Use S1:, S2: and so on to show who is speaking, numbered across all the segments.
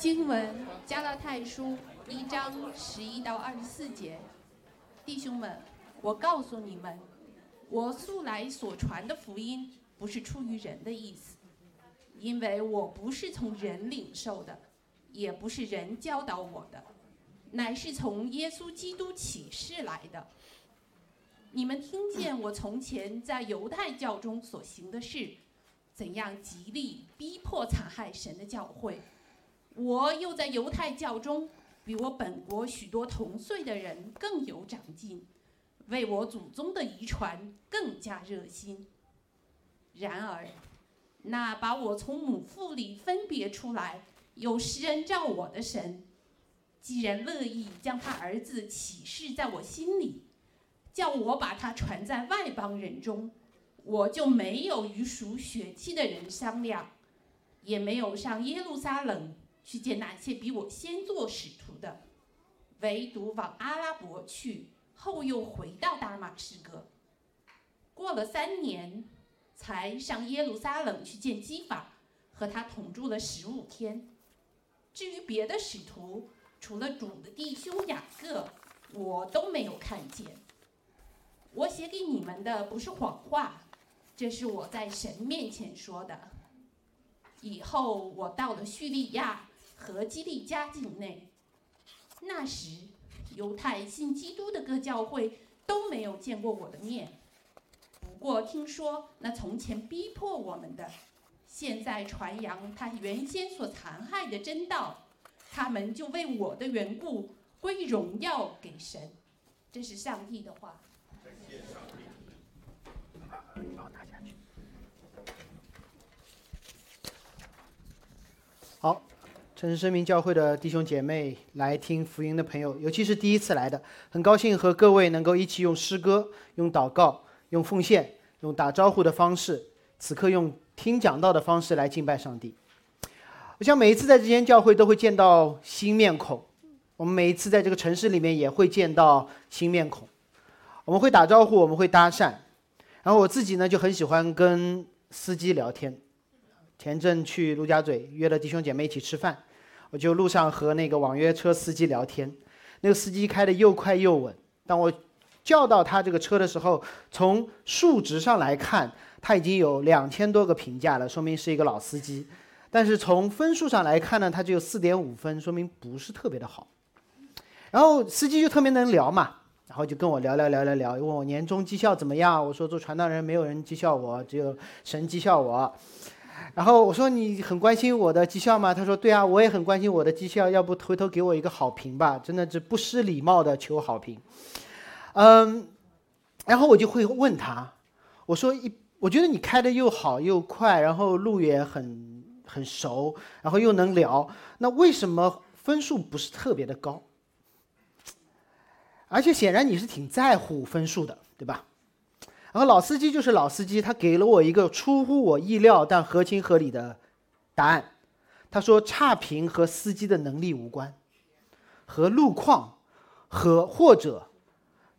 S1: 经文加拉太书一章十一到二十四节，弟兄们，我告诉你们，我素来所传的福音不是出于人的意思，因为我不是从人领受的，也不是人教导我的，乃是从耶稣基督启示来的。你们听见我从前在犹太教中所行的事，怎样极力逼迫残害神的教会。我又在犹太教中，比我本国许多同岁的人更有长进，为我祖宗的遗传更加热心。然而，那把我从母腹里分别出来，有施恩照我的神，既然乐意将他儿子启示在我心里，叫我把他传在外邦人中，我就没有与属血气的人商量，也没有上耶路撒冷。去见那些比我先做使徒的，唯独往阿拉伯去，后又回到大马士革。过了三年，才上耶路撒冷去见基法，和他同住了十五天。至于别的使徒，除了主的弟兄雅各，我都没有看见。我写给你们的不是谎话，这是我在神面前说的。以后我到了叙利亚。和基利家境内，那时犹太信基督的各教会都没有见过我的面。不过听说那从前逼迫我们的，现在传扬他原先所残害的真道，他们就为我的缘故归荣耀给神。这是上帝的话。
S2: 好。城市生命教会的弟兄姐妹，来听福音的朋友，尤其是第一次来的，很高兴和各位能够一起用诗歌、用祷告、用奉献、用打招呼的方式，此刻用听讲道的方式来敬拜上帝。我想每一次在这间教会都会见到新面孔，我们每一次在这个城市里面也会见到新面孔，我们会打招呼，我们会搭讪，然后我自己呢就很喜欢跟司机聊天。前阵去陆家嘴约了弟兄姐妹一起吃饭。我就路上和那个网约车司机聊天，那个司机开的又快又稳。当我叫到他这个车的时候，从数值上来看，他已经有两千多个评价了，说明是一个老司机。但是从分数上来看呢，他只有四点五分，说明不是特别的好。然后司机就特别能聊嘛，然后就跟我聊聊聊聊聊，问我年终绩效怎么样。我说做传道人没有人绩效我，只有神绩效我。然后我说你很关心我的绩效吗？他说对啊，我也很关心我的绩效，要不回头给我一个好评吧？真的是不失礼貌的求好评。嗯，然后我就会问他，我说一，我觉得你开的又好又快，然后路也很很熟，然后又能聊，那为什么分数不是特别的高？而且显然你是挺在乎分数的，对吧？然后老司机就是老司机，他给了我一个出乎我意料但合情合理的答案。他说：“差评和司机的能力无关，和路况和或者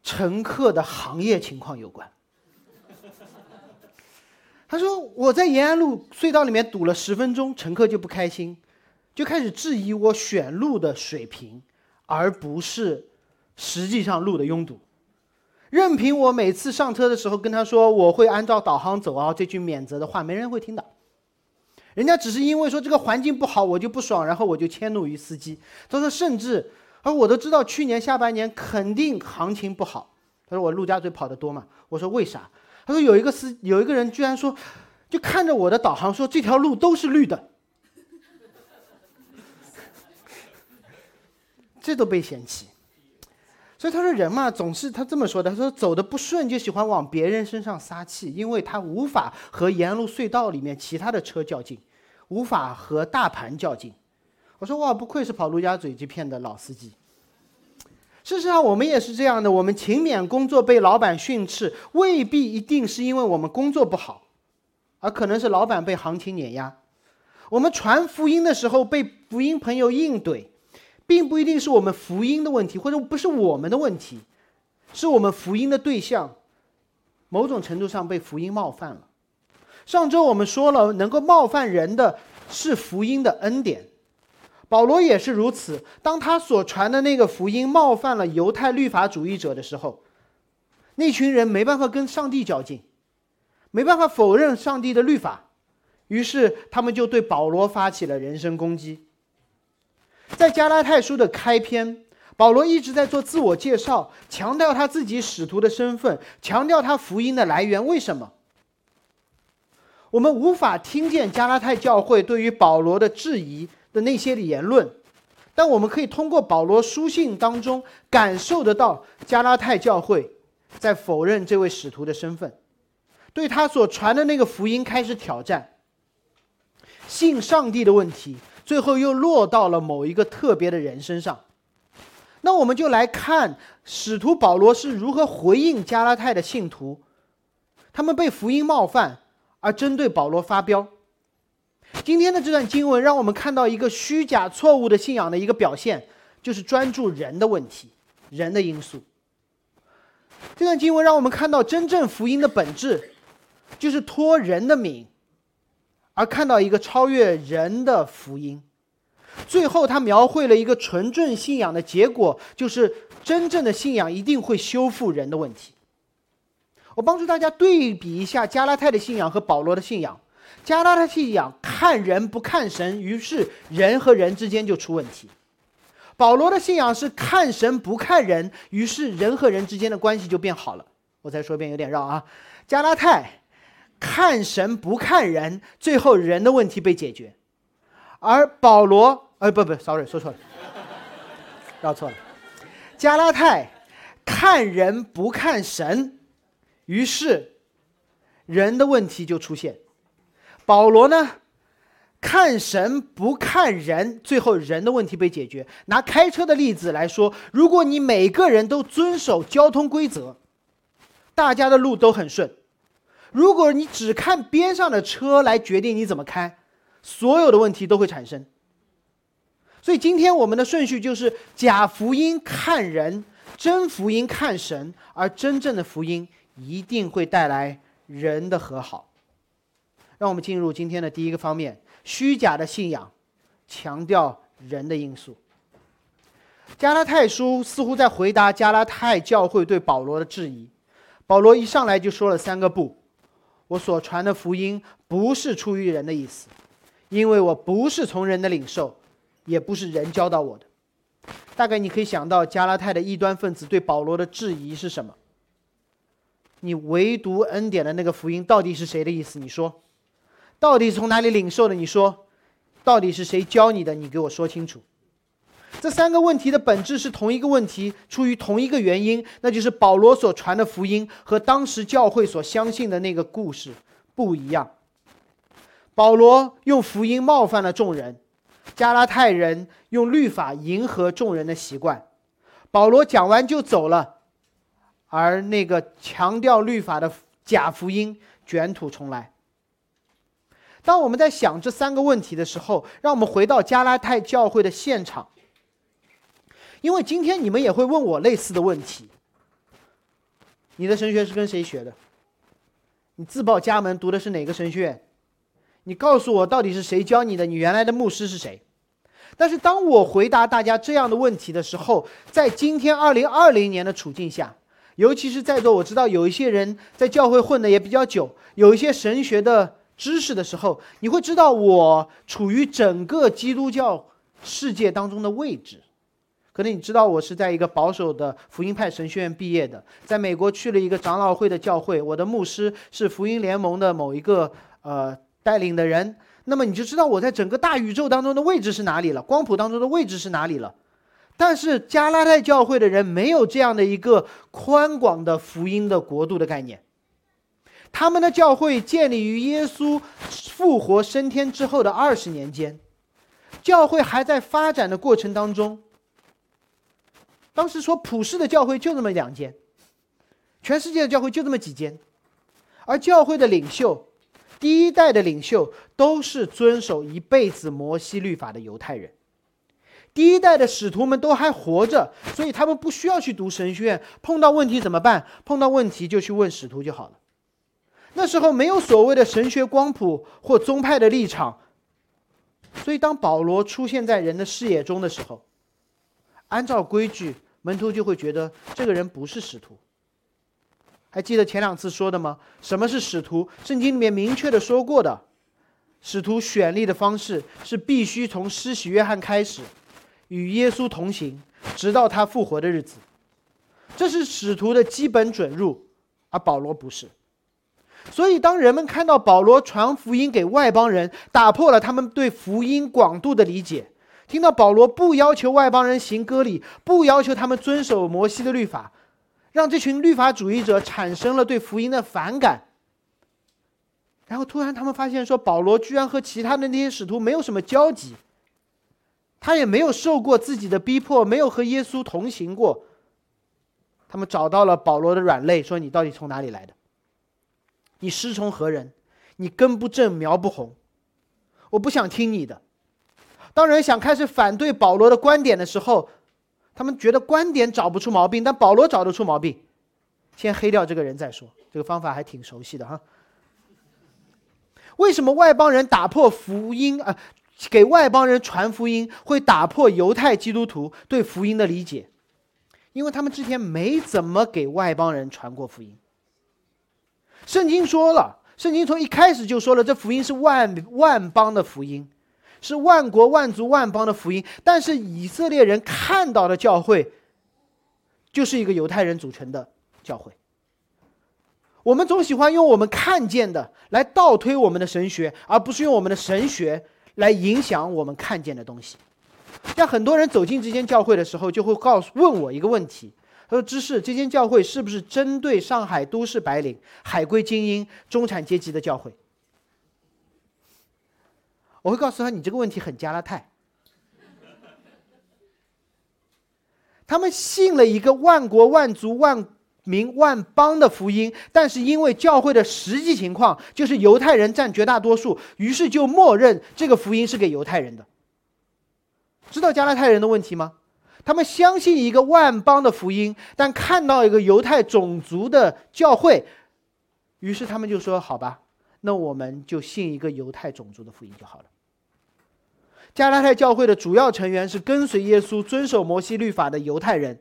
S2: 乘客的行业情况有关。”他说：“我在延安路隧道里面堵了十分钟，乘客就不开心，就开始质疑我选路的水平，而不是实际上路的拥堵。”任凭我每次上车的时候跟他说我会按照导航走啊，这句免责的话没人会听的。人家只是因为说这个环境不好，我就不爽，然后我就迁怒于司机。他说甚至，而我都知道去年下半年肯定行情不好。他说我陆家嘴跑得多嘛？我说为啥？他说有一个司有一个人居然说，就看着我的导航说这条路都是绿的，这都被嫌弃。所以他说人嘛，总是他这么说的。他说走的不顺就喜欢往别人身上撒气，因为他无法和沿路隧道里面其他的车较劲，无法和大盘较劲。我说哇，不愧是跑陆家嘴这片的老司机。事实上，我们也是这样的。我们勤勉工作被老板训斥，未必一定是因为我们工作不好，而可能是老板被行情碾压。我们传福音的时候被福音朋友硬怼。并不一定是我们福音的问题，或者不是我们的问题，是我们福音的对象，某种程度上被福音冒犯了。上周我们说了，能够冒犯人的是福音的恩典，保罗也是如此。当他所传的那个福音冒犯了犹太律法主义者的时候，那群人没办法跟上帝较劲，没办法否认上帝的律法，于是他们就对保罗发起了人身攻击。在加拉太书的开篇，保罗一直在做自我介绍，强调他自己使徒的身份，强调他福音的来源。为什么？我们无法听见加拉太教会对于保罗的质疑的那些言论，但我们可以通过保罗书信当中感受得到加拉太教会在否认这位使徒的身份，对他所传的那个福音开始挑战。信上帝的问题，最后又落到了某一个特别的人身上。那我们就来看使徒保罗是如何回应加拉太的信徒，他们被福音冒犯。而针对保罗发飙。今天的这段经文让我们看到一个虚假、错误的信仰的一个表现，就是专注人的问题、人的因素。这段经文让我们看到真正福音的本质，就是托人的名，而看到一个超越人的福音。最后，他描绘了一个纯正信仰的结果，就是真正的信仰一定会修复人的问题。我帮助大家对比一下加拉太的信仰和保罗的信仰。加拉太信仰看人不看神，于是人和人之间就出问题；保罗的信仰是看神不看人，于是人和人之间的关系就变好了。我再说一遍，有点绕啊。加拉太看神不看人，最后人的问题被解决；而保罗，哎，不不，sorry，说错了，绕错了。加拉太看人不看神。于是，人的问题就出现。保罗呢，看神不看人，最后人的问题被解决。拿开车的例子来说，如果你每个人都遵守交通规则，大家的路都很顺；如果你只看边上的车来决定你怎么开，所有的问题都会产生。所以今天我们的顺序就是假福音看人，真福音看神，而真正的福音。一定会带来人的和好。让我们进入今天的第一个方面：虚假的信仰，强调人的因素。加拉太书似乎在回答加拉太教会对保罗的质疑。保罗一上来就说了三个不：我所传的福音不是出于人的意思，因为我不是从人的领受，也不是人教导我的。大概你可以想到加拉太的异端分子对保罗的质疑是什么？你唯独恩典的那个福音到底是谁的意思？你说，到底从哪里领受的？你说，到底是谁教你的？你给我说清楚。这三个问题的本质是同一个问题，出于同一个原因，那就是保罗所传的福音和当时教会所相信的那个故事不一样。保罗用福音冒犯了众人，加拉太人用律法迎合众人的习惯。保罗讲完就走了。而那个强调律法的假福音卷土重来。当我们在想这三个问题的时候，让我们回到加拉太教会的现场，因为今天你们也会问我类似的问题：你的神学是跟谁学的？你自报家门读的是哪个神学院？你告诉我到底是谁教你的？你原来的牧师是谁？但是当我回答大家这样的问题的时候，在今天二零二零年的处境下。尤其是在座，我知道有一些人在教会混的也比较久，有一些神学的知识的时候，你会知道我处于整个基督教世界当中的位置。可能你知道我是在一个保守的福音派神学院毕业的，在美国去了一个长老会的教会，我的牧师是福音联盟的某一个呃带领的人。那么你就知道我在整个大宇宙当中的位置是哪里了，光谱当中的位置是哪里了。但是加拉太教会的人没有这样的一个宽广的福音的国度的概念，他们的教会建立于耶稣复活升天之后的二十年间，教会还在发展的过程当中。当时说普世的教会就这么两间，全世界的教会就这么几间，而教会的领袖，第一代的领袖都是遵守一辈子摩西律法的犹太人。第一代的使徒们都还活着，所以他们不需要去读神学院。碰到问题怎么办？碰到问题就去问使徒就好了。那时候没有所谓的神学光谱或宗派的立场，所以当保罗出现在人的视野中的时候，按照规矩，门徒就会觉得这个人不是使徒。还记得前两次说的吗？什么是使徒？圣经里面明确的说过的，使徒选立的方式是必须从施洗约翰开始，与耶稣同行，直到他复活的日子。这是使徒的基本准入，而保罗不是。所以，当人们看到保罗传福音给外邦人，打破了他们对福音广度的理解；听到保罗不要求外邦人行割礼，不要求他们遵守摩西的律法。让这群律法主义者产生了对福音的反感，然后突然他们发现说，保罗居然和其他的那些使徒没有什么交集，他也没有受过自己的逼迫，没有和耶稣同行过。他们找到了保罗的软肋，说：“你到底从哪里来的？你师从何人？你根不正苗不红，我不想听你的。”当人想开始反对保罗的观点的时候，他们觉得观点找不出毛病，但保罗找得出毛病，先黑掉这个人再说。这个方法还挺熟悉的哈。为什么外邦人打破福音啊？给外邦人传福音会打破犹太基督徒对福音的理解？因为他们之前没怎么给外邦人传过福音。圣经说了，圣经从一开始就说了，这福音是万万邦的福音。是万国万族万邦的福音，但是以色列人看到的教会，就是一个犹太人组成的教会。我们总喜欢用我们看见的来倒推我们的神学，而不是用我们的神学来影响我们看见的东西。像很多人走进这间教会的时候，就会告诉问我一个问题：他说，知识这间教会是不是针对上海都市白领、海归精英、中产阶级的教会？我会告诉他，你这个问题很加拉太。他们信了一个万国万族万民万邦的福音，但是因为教会的实际情况就是犹太人占绝大多数，于是就默认这个福音是给犹太人的。知道加拉太人的问题吗？他们相信一个万邦的福音，但看到一个犹太种族的教会，于是他们就说：“好吧，那我们就信一个犹太种族的福音就好了。”加拉太教会的主要成员是跟随耶稣、遵守摩西律法的犹太人。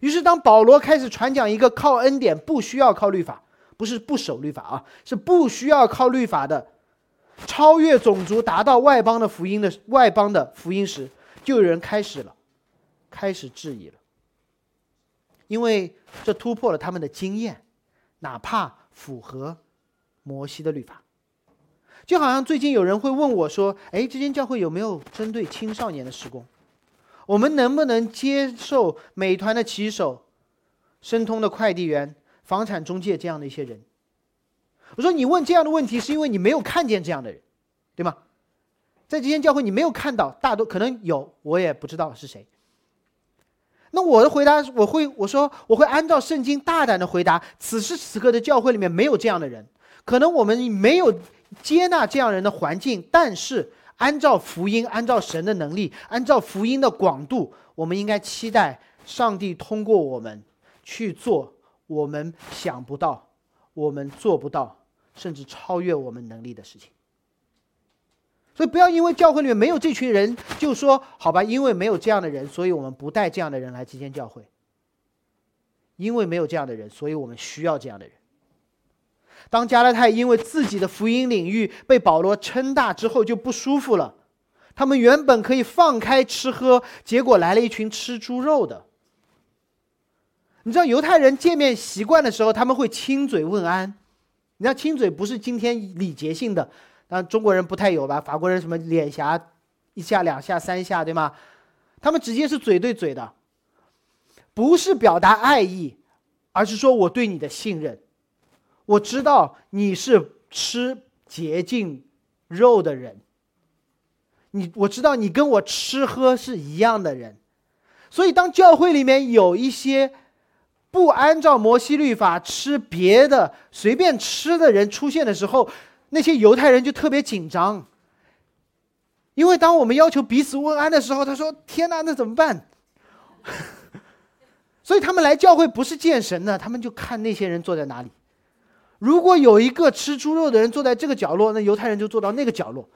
S2: 于是，当保罗开始传讲一个靠恩典、不需要靠律法，不是不守律法啊，是不需要靠律法的，超越种族、达到外邦的福音的外邦的福音时，就有人开始了，开始质疑了，因为这突破了他们的经验，哪怕符合摩西的律法。就好像最近有人会问我说：“哎，这间教会有没有针对青少年的施工？我们能不能接受美团的骑手、申通的快递员、房产中介这样的一些人？”我说：“你问这样的问题，是因为你没有看见这样的人，对吗？在这间教会，你没有看到，大多可能有，我也不知道是谁。那我的回答，我会我说我会按照圣经大胆的回答：此时此刻的教会里面没有这样的人，可能我们没有。”接纳这样人的环境，但是按照福音，按照神的能力，按照福音的广度，我们应该期待上帝通过我们去做我们想不到、我们做不到，甚至超越我们能力的事情。所以，不要因为教会里面没有这群人，就说好吧，因为没有这样的人，所以我们不带这样的人来这间教会。因为没有这样的人，所以我们需要这样的人。当加拉太因为自己的福音领域被保罗撑大之后，就不舒服了。他们原本可以放开吃喝，结果来了一群吃猪肉的。你知道犹太人见面习惯的时候，他们会亲嘴问安。你知道亲嘴不是今天礼节性的，但中国人不太有吧？法国人什么脸颊一下、两下、三下，对吗？他们直接是嘴对嘴的，不是表达爱意，而是说我对你的信任。我知道你是吃洁净肉的人，你我知道你跟我吃喝是一样的人，所以当教会里面有一些不按照摩西律法吃别的随便吃的人出现的时候，那些犹太人就特别紧张，因为当我们要求彼此问安的时候，他说：“天哪，那怎么办？” 所以他们来教会不是见神的，他们就看那些人坐在哪里。如果有一个吃猪肉的人坐在这个角落，那犹太人就坐到那个角落。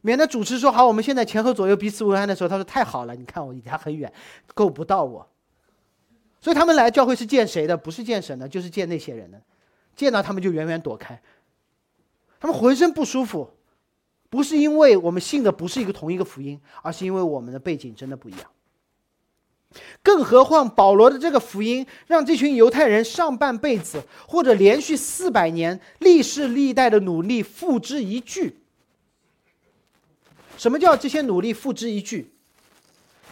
S2: 免得主持说好，我们现在前后左右彼此为安的时候，他说太好了，你看我离他很远，够不到我。所以他们来教会是见谁的？不是见神的，就是见那些人的。见到他们就远远躲开，他们浑身不舒服，不是因为我们信的不是一个同一个福音，而是因为我们的背景真的不一样。更何况保罗的这个福音，让这群犹太人上半辈子或者连续四百年历世历代的努力付之一炬。什么叫这些努力付之一炬？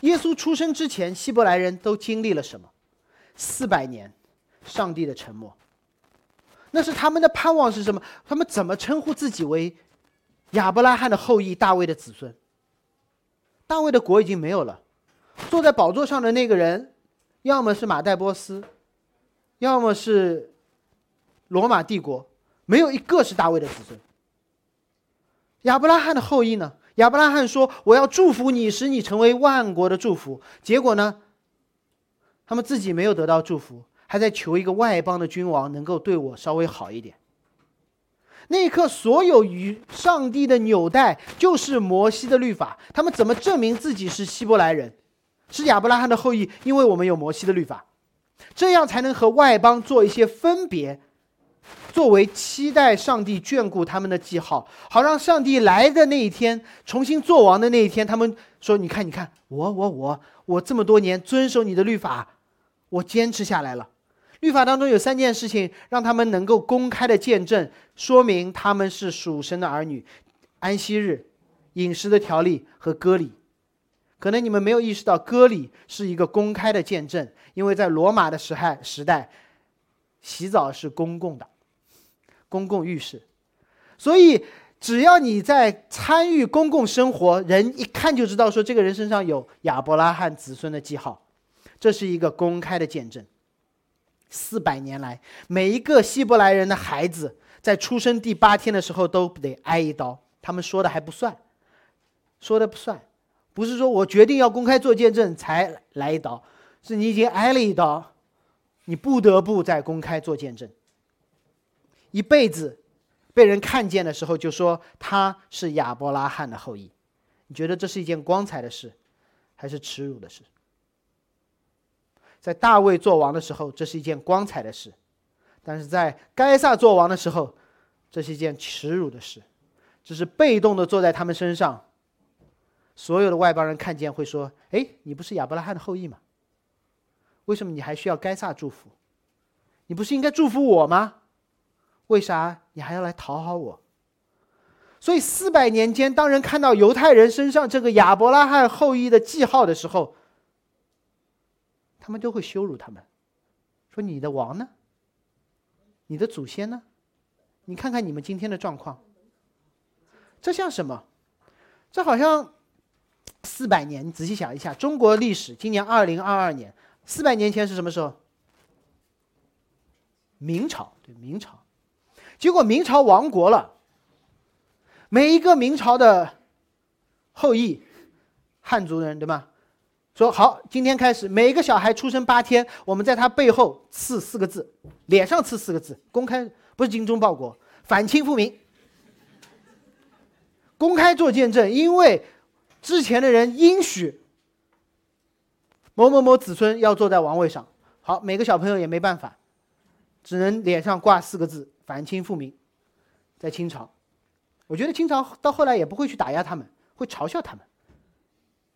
S2: 耶稣出生之前，希伯来人都经历了什么？四百年，上帝的沉默。那是他们的盼望是什么？他们怎么称呼自己为亚伯拉罕的后裔、大卫的子孙？大卫的国已经没有了，坐在宝座上的那个人，要么是马代波斯，要么是罗马帝国，没有一个是大卫的子孙。亚伯拉罕的后裔呢？亚伯拉罕说：“我要祝福你，使你成为万国的祝福。”结果呢？他们自己没有得到祝福，还在求一个外邦的君王能够对我稍微好一点。那一刻，所有与上帝的纽带就是摩西的律法。他们怎么证明自己是希伯来人，是亚伯拉罕的后裔？因为我们有摩西的律法，这样才能和外邦做一些分别，作为期待上帝眷顾他们的记号，好让上帝来的那一天，重新做王的那一天，他们说：“你看，你看，我，我，我，我这么多年遵守你的律法。”我坚持下来了。律法当中有三件事情，让他们能够公开的见证，说明他们是属神的儿女：安息日、饮食的条例和割礼。可能你们没有意识到，割礼是一个公开的见证，因为在罗马的时代，时代洗澡是公共的，公共浴室。所以，只要你在参与公共生活，人一看就知道，说这个人身上有亚伯拉罕子孙的记号。这是一个公开的见证。四百年来，每一个希伯来人的孩子在出生第八天的时候都得挨一刀。他们说的还不算，说的不算，不是说我决定要公开做见证才来一刀，是你已经挨了一刀，你不得不在公开做见证。一辈子被人看见的时候，就说他是亚伯拉罕的后裔。你觉得这是一件光彩的事，还是耻辱的事？在大卫做王的时候，这是一件光彩的事；但是在该撒做王的时候，这是一件耻辱的事。只是被动的坐在他们身上，所有的外邦人看见会说：“哎，你不是亚伯拉罕的后裔吗？为什么你还需要该撒祝福？你不是应该祝福我吗？为啥你还要来讨好我？”所以四百年间，当人看到犹太人身上这个亚伯拉罕后裔的记号的时候，他们都会羞辱他们，说你的王呢？你的祖先呢？你看看你们今天的状况，这像什么？这好像四百年。你仔细想一下，中国历史今年二零二二年，四百年前是什么时候？明朝，对明朝。结果明朝亡国了，每一个明朝的后裔，汉族人，对吧？说好，今天开始，每一个小孩出生八天，我们在他背后刺四个字，脸上刺四个字，公开不是精忠报国，反清复明，公开做见证，因为之前的人应许某某某子孙要坐在王位上。好，每个小朋友也没办法，只能脸上挂四个字，反清复明。在清朝，我觉得清朝到后来也不会去打压他们，会嘲笑他们。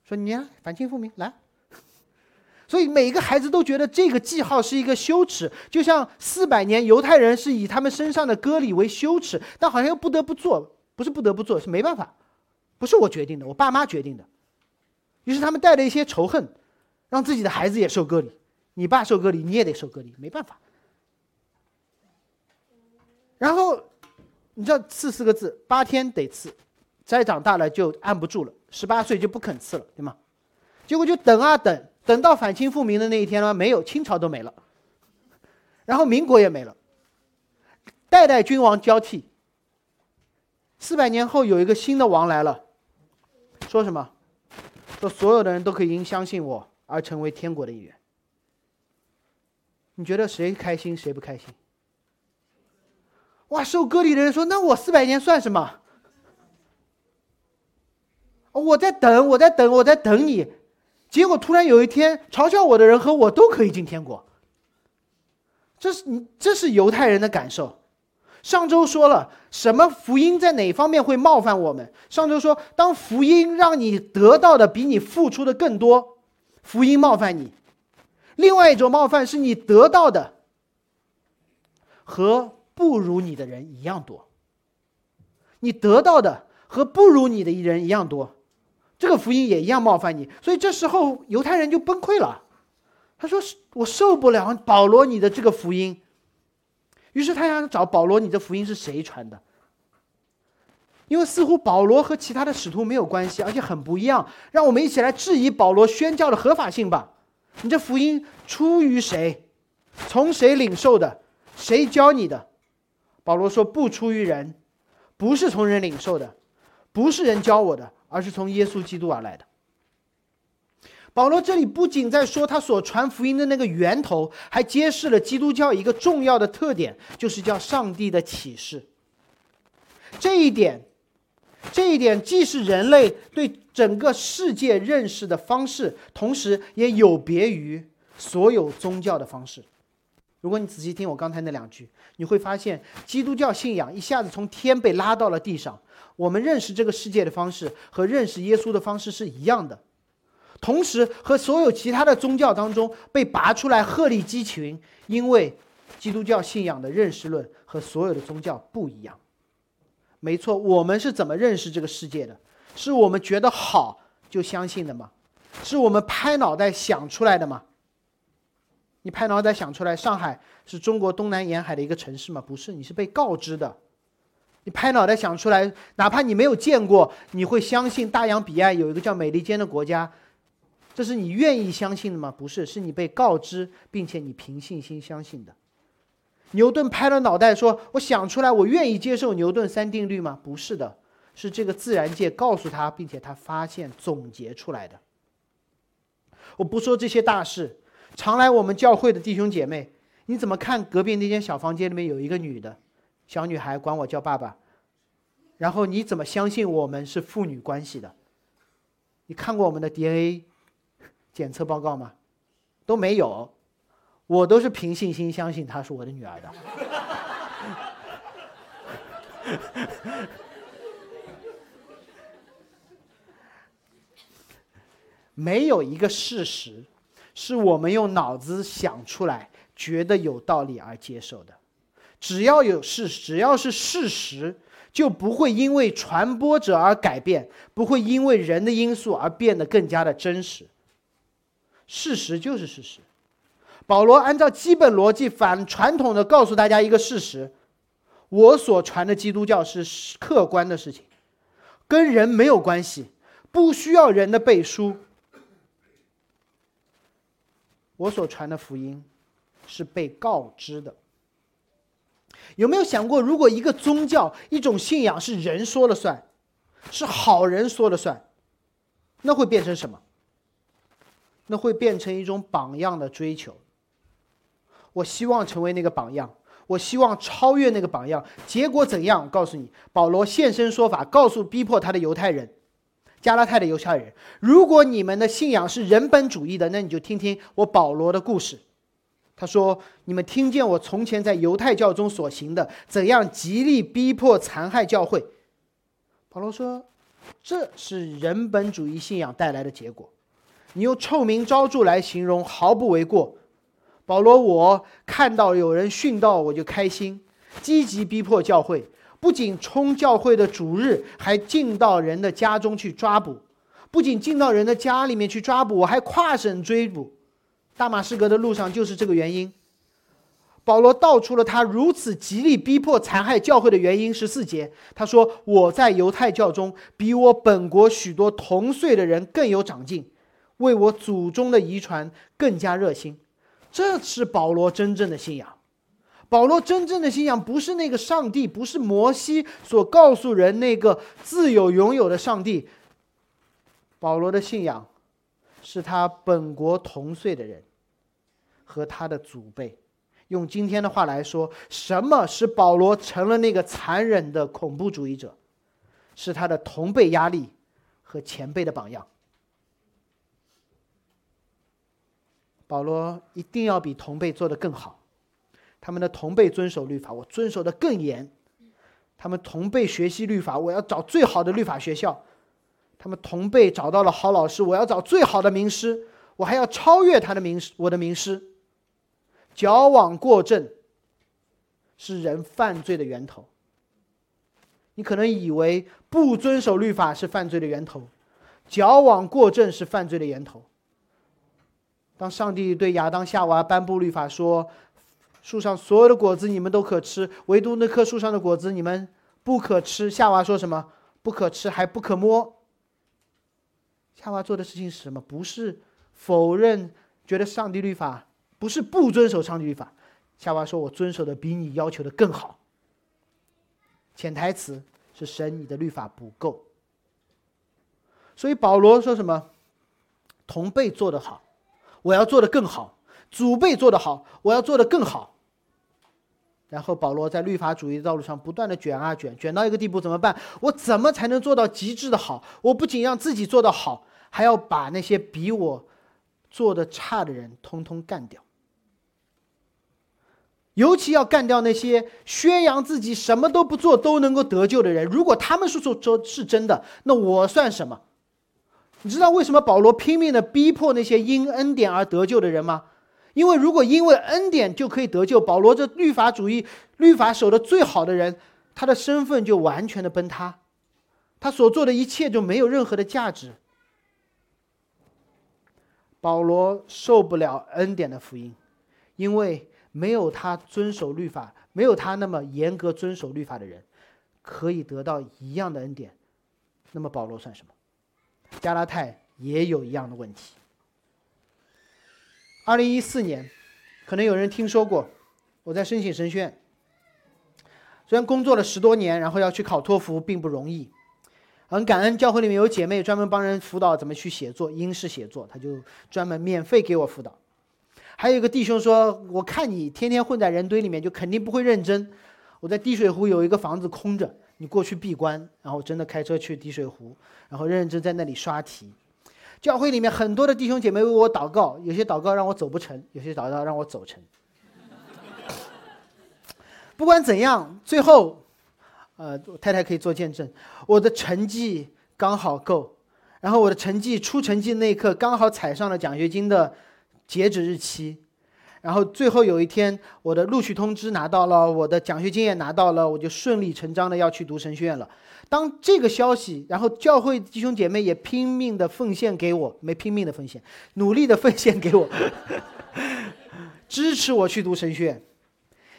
S2: 说你啊，反清复明来，所以每个孩子都觉得这个记号是一个羞耻，就像四百年犹太人是以他们身上的割礼为羞耻，但好像又不得不做，不是不得不做，是没办法，不是我决定的，我爸妈决定的。于是他们带着一些仇恨，让自己的孩子也受割礼，你爸受割礼，你也得受割礼，没办法。然后你知道刺四个字，八天得刺，再长大了就按不住了。十八岁就不肯刺了，对吗？结果就等啊等，等到反清复明的那一天了，没有，清朝都没了，然后民国也没了，代代君王交替。四百年后有一个新的王来了，说什么？说所有的人都可以因相信我而成为天国的一员。你觉得谁开心谁不开心？哇，受割礼的人说：“那我四百年算什么？”我在等，我在等，我在等你。结果突然有一天，嘲笑我的人和我都可以进天国。这是你，这是犹太人的感受。上周说了什么福音在哪方面会冒犯我们？上周说，当福音让你得到的比你付出的更多，福音冒犯你；另外一种冒犯是你得到的和不如你的人一样多。你得到的和不如你的人一样多，这个福音也一样冒犯你。所以这时候犹太人就崩溃了，他说：“我受不了保罗你的这个福音。”于是他想找保罗，你的福音是谁传的？因为似乎保罗和其他的使徒没有关系，而且很不一样。让我们一起来质疑保罗宣教的合法性吧。你这福音出于谁？从谁领受的？谁教你的？保罗说不出于人，不是从人领受的，不是人教我的，而是从耶稣基督而来的。保罗这里不仅在说他所传福音的那个源头，还揭示了基督教一个重要的特点，就是叫上帝的启示。这一点，这一点既是人类对整个世界认识的方式，同时也有别于所有宗教的方式。如果你仔细听我刚才那两句，你会发现基督教信仰一下子从天被拉到了地上。我们认识这个世界的方式和认识耶稣的方式是一样的。同时，和所有其他的宗教当中被拔出来鹤立鸡群，因为基督教信仰的认识论和所有的宗教不一样。没错，我们是怎么认识这个世界的？是我们觉得好就相信的吗？是我们拍脑袋想出来的吗？你拍脑袋想出来，上海是中国东南沿海的一个城市吗？不是，你是被告知的。你拍脑袋想出来，哪怕你没有见过，你会相信大洋彼岸有一个叫美利坚的国家。这是你愿意相信的吗？不是，是你被告知，并且你凭信心相信的。牛顿拍了脑袋说：“我想出来，我愿意接受牛顿三定律吗？”不是的，是这个自然界告诉他，并且他发现总结出来的。我不说这些大事，常来我们教会的弟兄姐妹，你怎么看？隔壁那间小房间里面有一个女的，小女孩管我叫爸爸，然后你怎么相信我们是父女关系的？你看过我们的 DNA？检测报告吗？都没有，我都是凭信心相信她是我的女儿的。没有一个事实是我们用脑子想出来、觉得有道理而接受的。只要有事，只要是事实，就不会因为传播者而改变，不会因为人的因素而变得更加的真实。事实就是事实。保罗按照基本逻辑，反传统的告诉大家一个事实：我所传的基督教是客观的事情，跟人没有关系，不需要人的背书。我所传的福音是被告知的。有没有想过，如果一个宗教、一种信仰是人说了算，是好人说了算，那会变成什么？那会变成一种榜样的追求。我希望成为那个榜样，我希望超越那个榜样。结果怎样？告诉你，保罗现身说法，告诉逼迫他的犹太人，加拉太的犹太人：如果你们的信仰是人本主义的，那你就听听我保罗的故事。他说：“你们听见我从前在犹太教中所行的，怎样极力逼迫、残害教会。”保罗说：“这是人本主义信仰带来的结果。”你用臭名昭著来形容，毫不为过。保罗，我看到有人殉道，我就开心，积极逼迫教会，不仅冲教会的主日，还进到人的家中去抓捕；不仅进到人的家里面去抓捕，我还跨省追捕。大马士革的路上就是这个原因。保罗道出了他如此极力逼迫、残害教会的原因。十四节，他说：“我在犹太教中，比我本国许多同岁的人更有长进。”为我祖宗的遗传更加热心，这是保罗真正的信仰。保罗真正的信仰不是那个上帝，不是摩西所告诉人那个自有拥有的上帝。保罗的信仰是他本国同岁的人和他的祖辈。用今天的话来说，什么使保罗成了那个残忍的恐怖主义者？是他的同辈压力和前辈的榜样。保罗一定要比同辈做得更好，他们的同辈遵守律法，我遵守的更严；他们同辈学习律法，我要找最好的律法学校；他们同辈找到了好老师，我要找最好的名师，我还要超越他的名师，我的名师。矫枉过正是人犯罪的源头。你可能以为不遵守律法是犯罪的源头，矫枉过正是犯罪的源头。当上帝对亚当夏娃颁布律法说：“树上所有的果子你们都可吃，唯独那棵树上的果子你们不可吃。”夏娃说什么？不可吃，还不可摸。夏娃做的事情是什么？不是否认，觉得上帝律法不是不遵守上帝律法。夏娃说：“我遵守的比你要求的更好。”潜台词是神，你的律法不够。所以保罗说什么？同辈做得好。我要做的更好，祖辈做得好，我要做的更好。然后保罗在律法主义的道路上不断的卷啊卷，卷到一个地步怎么办？我怎么才能做到极致的好？我不仅让自己做得好，还要把那些比我做的差的人通通干掉。尤其要干掉那些宣扬自己什么都不做都能够得救的人。如果他们是说说是真的，那我算什么？你知道为什么保罗拼命的逼迫那些因恩典而得救的人吗？因为如果因为恩典就可以得救，保罗这律法主义、律法守的最好的人，他的身份就完全的崩塌，他所做的一切就没有任何的价值。保罗受不了恩典的福音，因为没有他遵守律法，没有他那么严格遵守律法的人，可以得到一样的恩典，那么保罗算什么？加拉泰也有一样的问题。二零一四年，可能有人听说过，我在申请神学院。虽然工作了十多年，然后要去考托福并不容易，很感恩教会里面有姐妹专门帮人辅导怎么去写作英式写作，他就专门免费给我辅导。还有一个弟兄说：“我看你天天混在人堆里面，就肯定不会认真。”我在滴水湖有一个房子空着。你过去闭关，然后真的开车去滴水湖，然后认认真在那里刷题。教会里面很多的弟兄姐妹为我祷告，有些祷告让我走不成，有些祷告让我走成。不管怎样，最后，呃，太太可以做见证，我的成绩刚好够，然后我的成绩出成绩那一刻刚好踩上了奖学金的截止日期。然后最后有一天，我的录取通知拿到了，我的奖学金也拿到了，我就顺理成章的要去读神学院了。当这个消息，然后教会弟兄姐妹也拼命的奉献给我，没拼命的奉献，努力的奉献给我，支持我去读神学院。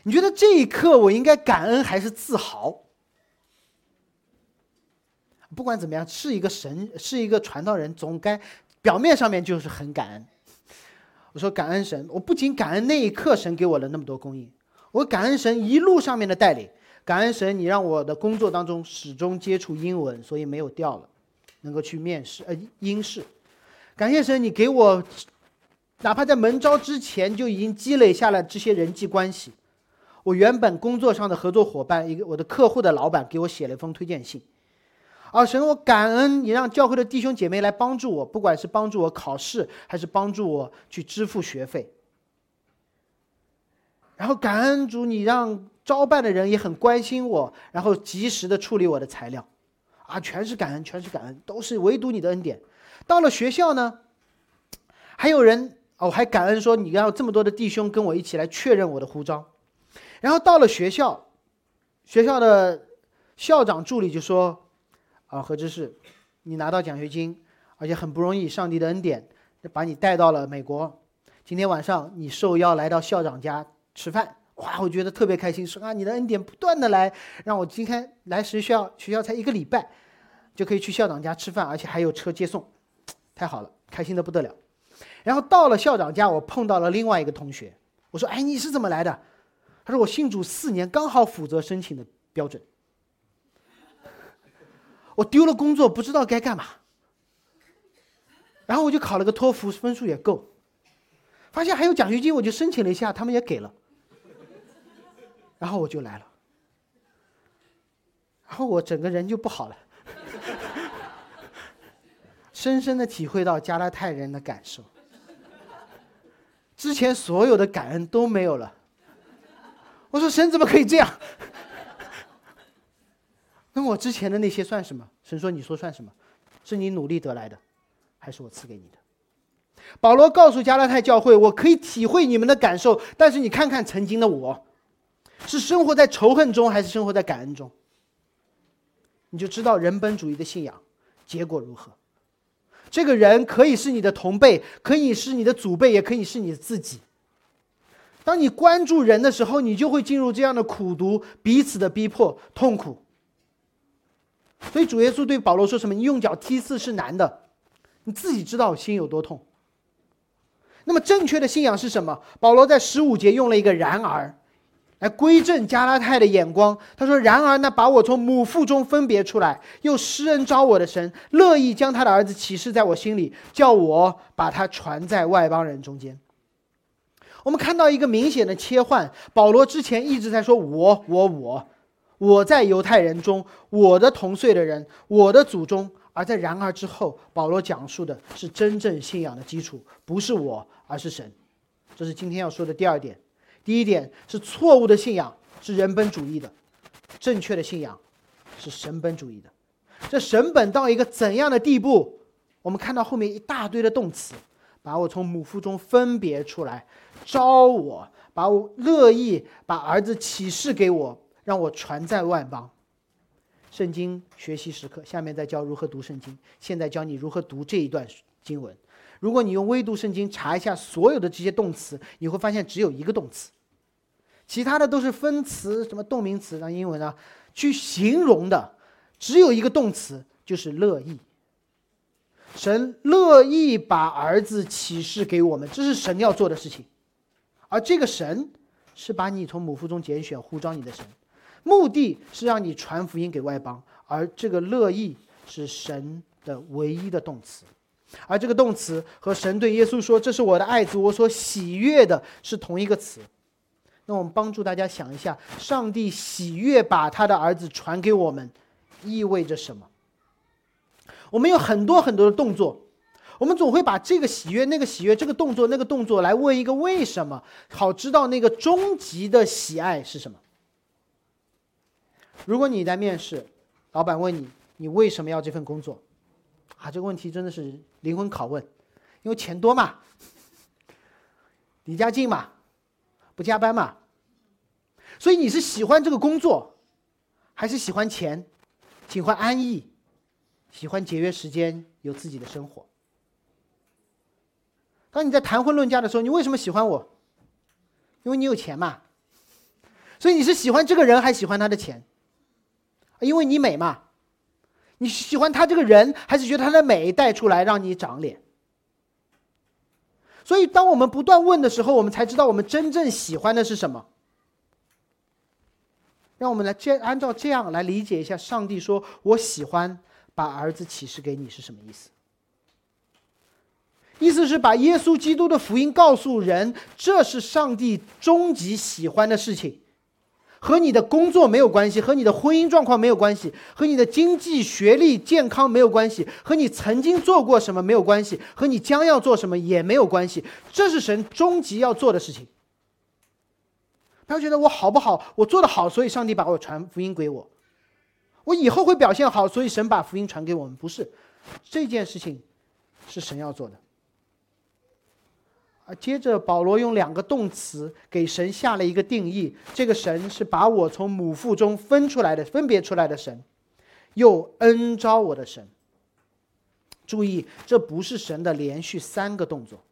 S2: 你觉得这一刻我应该感恩还是自豪？不管怎么样，是一个神，是一个传道人，总该表面上面就是很感恩。我说感恩神，我不仅感恩那一刻神给我了那么多供应，我感恩神一路上面的带领，感恩神你让我的工作当中始终接触英文，所以没有掉了，能够去面试呃英试，感谢神你给我，哪怕在门招之前就已经积累下了这些人际关系，我原本工作上的合作伙伴，一个我的客户的老板给我写了一封推荐信。啊，神，我感恩你让教会的弟兄姐妹来帮助我，不管是帮助我考试，还是帮助我去支付学费。然后感恩主，你让招办的人也很关心我，然后及时的处理我的材料。啊，全是感恩，全是感恩，都是唯独你的恩典。到了学校呢，还有人哦，还感恩说你让这么多的弟兄跟我一起来确认我的护照。然后到了学校，学校的校长助理就说。啊，何知是，你拿到奖学金，而且很不容易，上帝的恩典把你带到了美国。今天晚上你受邀来到校长家吃饭，哇，我觉得特别开心。说啊，你的恩典不断的来，让我今天来时学校，学校才一个礼拜，就可以去校长家吃饭，而且还有车接送，太好了，开心的不得了。然后到了校长家，我碰到了另外一个同学，我说，哎，你是怎么来的？他说我信主四年，刚好符合申请的标准。我丢了工作，不知道该干嘛。然后我就考了个托福，分数也够。发现还有奖学金，我就申请了一下，他们也给了。然后我就来了。然后我整个人就不好了。深深的体会到加拉太人的感受。之前所有的感恩都没有了。我说神怎么可以这样？那我之前的那些算什么？神说：“你说算什么？是你努力得来的，还是我赐给你的？”保罗告诉加拉太教会：“我可以体会你们的感受，但是你看看曾经的我，是生活在仇恨中，还是生活在感恩中？你就知道人本主义的信仰结果如何。这个人可以是你的同辈，可以是你的祖辈，也可以是你自己。当你关注人的时候，你就会进入这样的苦读，彼此的逼迫、痛苦。所以主耶稣对保罗说什么？你用脚踢刺是难的，你自己知道心有多痛。那么正确的信仰是什么？保罗在十五节用了一个“然而”，来归正加拉太的眼光。他说：“然而，那把我从母腹中分别出来，又施恩招我的神，乐意将他的儿子启示在我心里，叫我把他传在外邦人中间。”我们看到一个明显的切换。保罗之前一直在说“我，我，我，我在犹太人中，我的同岁的人，我的祖宗。”而在“然而”之后，保罗讲述的是真正信仰的基础，不是我，而是神。这是今天要说的第二点。第一点是错误的信仰是人本主义的，正确的信仰是神本主义的。这神本到一个怎样的地步？我们看到后面一大堆的动词，把我从母腹中分别出来，招我，把我乐意把儿子启示给我，让我传在万邦。圣经学习时刻，下面再教如何读圣经。现在教你如何读这一段经文。如果你用微读圣经查一下所有的这些动词，你会发现只有一个动词，其他的都是分词、什么动名词，让英文啊去形容的，只有一个动词，就是乐意。神乐意把儿子启示给我们，这是神要做的事情。而这个神是把你从母腹中拣选、呼召你的神。目的是让你传福音给外邦，而这个乐意是神的唯一的动词，而这个动词和神对耶稣说：“这是我的爱子，我所喜悦的”是同一个词。那我们帮助大家想一下，上帝喜悦把他的儿子传给我们，意味着什么？我们有很多很多的动作，我们总会把这个喜悦、那个喜悦、这个动作、那个动作来问一个为什么，好知道那个终极的喜爱是什么。如果你在面试，老板问你你为什么要这份工作，啊，这个问题真的是灵魂拷问，因为钱多嘛，离家近嘛，不加班嘛，所以你是喜欢这个工作，还是喜欢钱，喜欢安逸，喜欢节约时间，有自己的生活？当你在谈婚论嫁的时候，你为什么喜欢我？因为你有钱嘛，所以你是喜欢这个人，还喜欢他的钱？因为你美嘛，你喜欢他这个人，还是觉得他的美带出来让你长脸？所以，当我们不断问的时候，我们才知道我们真正喜欢的是什么。让我们来这按照这样来理解一下，上帝说我喜欢把儿子启示给你是什么意思？意思是把耶稣基督的福音告诉人，这是上帝终极喜欢的事情。和你的工作没有关系，和你的婚姻状况没有关系，和你的经济、学历、健康没有关系，和你曾经做过什么没有关系，和你将要做什么也没有关系。这是神终极要做的事情。不要觉得我好不好，我做的好，所以上帝把我传福音给我，我以后会表现好，所以神把福音传给我们。不是，这件事情是神要做的。接着，保罗用两个动词给神下了一个定义：这个神是把我从母腹中分出来的、分别出来的神，又恩招我的神。注意，这不是神的连续三个动作，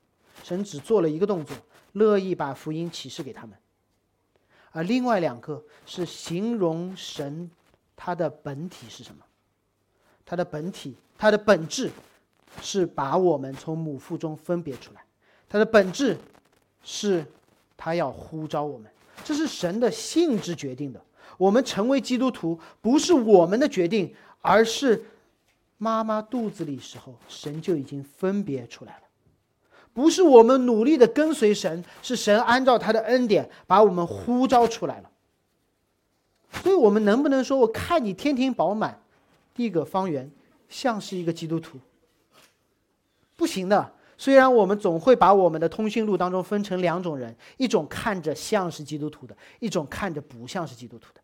S2: 神只做了一个动作，乐意把福音启示给他们。而另外两个是形容神他的本体是什么？他的本体，他的本质是把我们从母腹中分别出来。它的本质是，他要呼召我们，这是神的性质决定的。我们成为基督徒不是我们的决定，而是妈妈肚子里时候神就已经分别出来了。不是我们努力的跟随神，是神按照他的恩典把我们呼召出来了。所以，我们能不能说，我看你天庭饱满，地阁方圆，像是一个基督徒？不行的。虽然我们总会把我们的通讯录当中分成两种人，一种看着像是基督徒的，一种看着不像是基督徒的。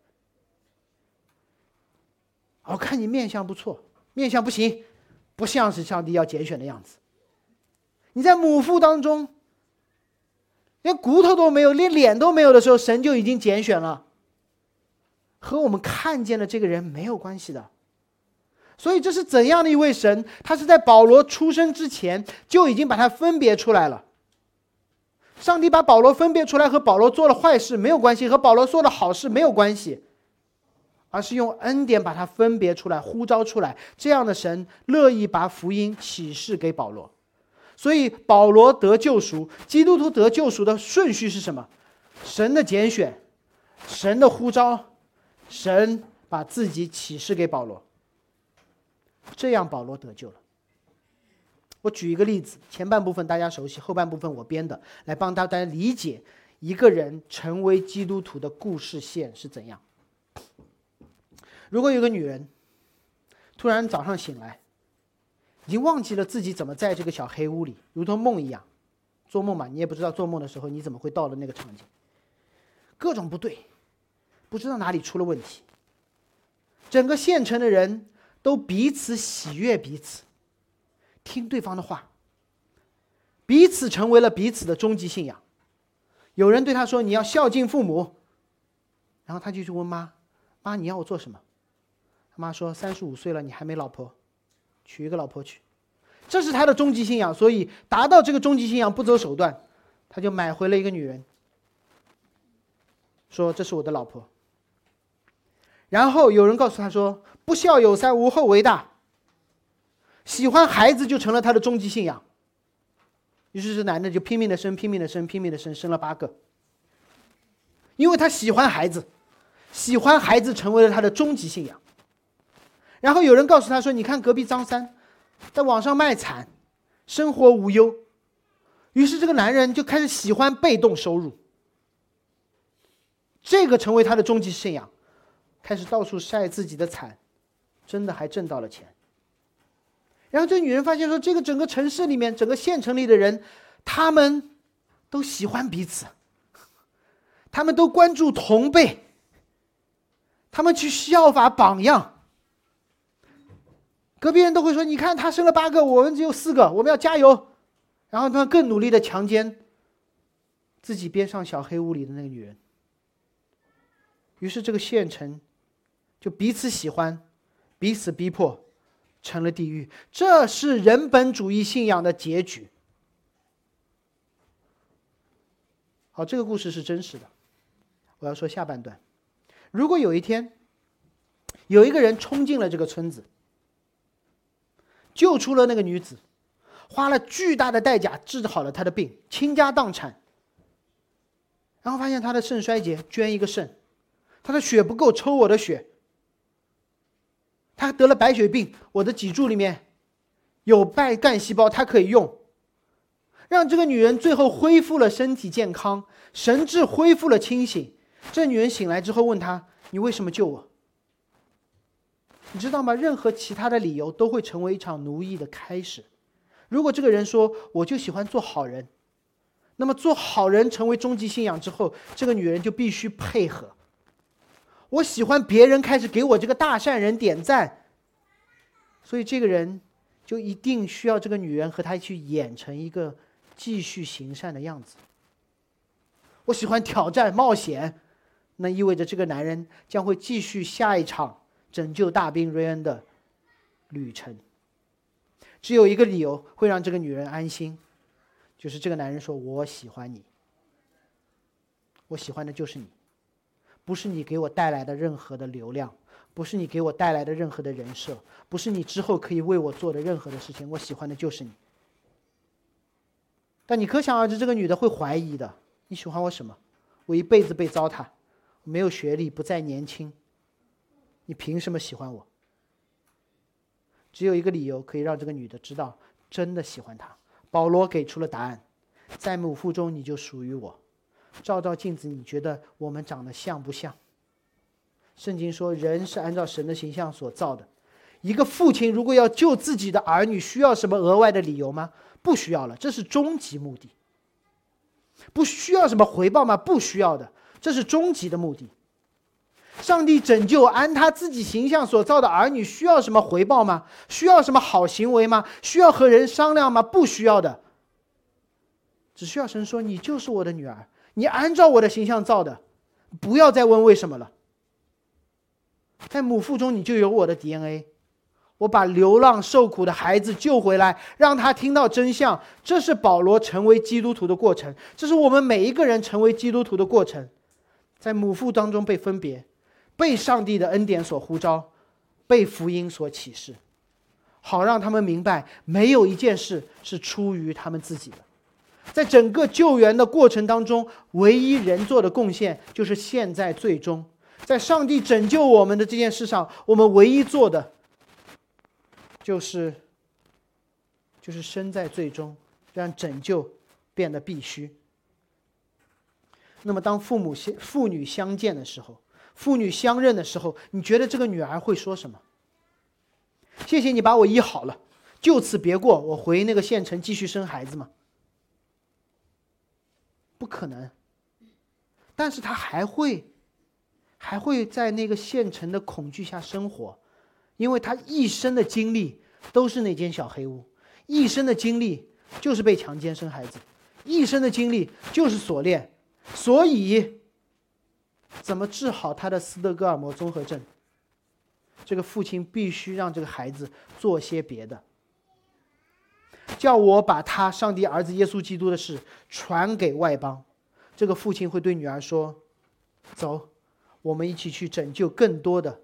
S2: 我看你面相不错，面相不行，不像是上帝要拣选的样子。你在母腹当中，连骨头都没有，连脸都没有的时候，神就已经拣选了，和我们看见的这个人没有关系的。所以这是怎样的一位神？他是在保罗出生之前就已经把他分别出来了。上帝把保罗分别出来，和保罗做了坏事没有关系，和保罗做了好事没有关系，而是用恩典把他分别出来，呼召出来。这样的神乐意把福音启示给保罗。所以保罗得救赎，基督徒得救赎的顺序是什么？神的拣选，神的呼召，神把自己启示给保罗。这样，保罗得救了。我举一个例子，前半部分大家熟悉，后半部分我编的，来帮大家理解一个人成为基督徒的故事线是怎样。如果有个女人突然早上醒来，已经忘记了自己怎么在这个小黑屋里，如同梦一样，做梦嘛，你也不知道做梦的时候你怎么会到了那个场景，各种不对，不知道哪里出了问题，整个县城的人。都彼此喜悦彼此，听对方的话，彼此成为了彼此的终极信仰。有人对他说：“你要孝敬父母。”然后他就去问妈：“妈，你要我做什么？”他妈说：“三十五岁了，你还没老婆，娶一个老婆去。”这是他的终极信仰。所以达到这个终极信仰不择手段，他就买回了一个女人，说：“这是我的老婆。”然后有人告诉他说：“不孝有三，无后为大。”喜欢孩子就成了他的终极信仰。于是这男的就拼命的生，拼命的生，拼命的生，生了八个。因为他喜欢孩子，喜欢孩子成为了他的终极信仰。然后有人告诉他说：“你看隔壁张三，在网上卖惨，生活无忧。”于是这个男人就开始喜欢被动收入，这个成为他的终极信仰。开始到处晒自己的惨，真的还挣到了钱。然后这女人发现说，这个整个城市里面，整个县城里的人，他们都喜欢彼此，他们都关注同辈，他们去效法榜样。隔壁人都会说：“你看他生了八个，我们只有四个，我们要加油。”然后他们更努力的强奸自己边上小黑屋里的那个女人。于是这个县城。就彼此喜欢，彼此逼迫，成了地狱。这是人本主义信仰的结局。好，这个故事是真实的。我要说下半段：如果有一天，有一个人冲进了这个村子，救出了那个女子，花了巨大的代价治好了她的病，倾家荡产，然后发现她的肾衰竭，捐一个肾，她的血不够，抽我的血。他得了白血病，我的脊柱里面有败干细胞，他可以用，让这个女人最后恢复了身体健康，神智恢复了清醒。这女人醒来之后问他：“你为什么救我？”你知道吗？任何其他的理由都会成为一场奴役的开始。如果这个人说：“我就喜欢做好人”，那么做好人成为终极信仰之后，这个女人就必须配合。我喜欢别人开始给我这个大善人点赞，所以这个人就一定需要这个女人和他去演成一个继续行善的样子。我喜欢挑战冒险，那意味着这个男人将会继续下一场拯救大兵瑞恩的旅程。只有一个理由会让这个女人安心，就是这个男人说：“我喜欢你，我喜欢的就是你。”不是你给我带来的任何的流量，不是你给我带来的任何的人设，不是你之后可以为我做的任何的事情。我喜欢的就是你。但你可想而知，这个女的会怀疑的。你喜欢我什么？我一辈子被糟蹋，没有学历，不再年轻。你凭什么喜欢我？只有一个理由可以让这个女的知道真的喜欢他。保罗给出了答案：在母腹中你就属于我。照照镜子，你觉得我们长得像不像？圣经说，人是按照神的形象所造的，一个父亲如果要救自己的儿女，需要什么额外的理由吗？不需要了，这是终极目的。不需要什么回报吗？不需要的，这是终极的目的。上帝拯救按他自己形象所造的儿女，需要什么回报吗？需要什么好行为吗？需要和人商量吗？不需要的。只需要神说：“你就是我的女儿，你按照我的形象造的，不要再问为什么了。在母腹中你就有我的 DNA。”我把流浪受苦的孩子救回来，让他听到真相。这是保罗成为基督徒的过程，这是我们每一个人成为基督徒的过程。在母腹当中被分别，被上帝的恩典所呼召，被福音所启示，好让他们明白，没有一件事是出于他们自己的。在整个救援的过程当中，唯一人做的贡献就是现在最终，在上帝拯救我们的这件事上，我们唯一做的。就是，就是身在最终，让拯救变得必须。那么，当父母相父女相见的时候，父女相认的时候，你觉得这个女儿会说什么？谢谢你把我医好了，就此别过，我回那个县城继续生孩子吗？不可能。但是他还会，还会在那个现成的恐惧下生活。因为他一生的经历都是那间小黑屋，一生的经历就是被强奸生孩子，一生的经历就是锁链，所以怎么治好他的斯德哥尔摩综合症？这个父亲必须让这个孩子做些别的，叫我把他上帝儿子耶稣基督的事传给外邦。这个父亲会对女儿说：“走，我们一起去拯救更多的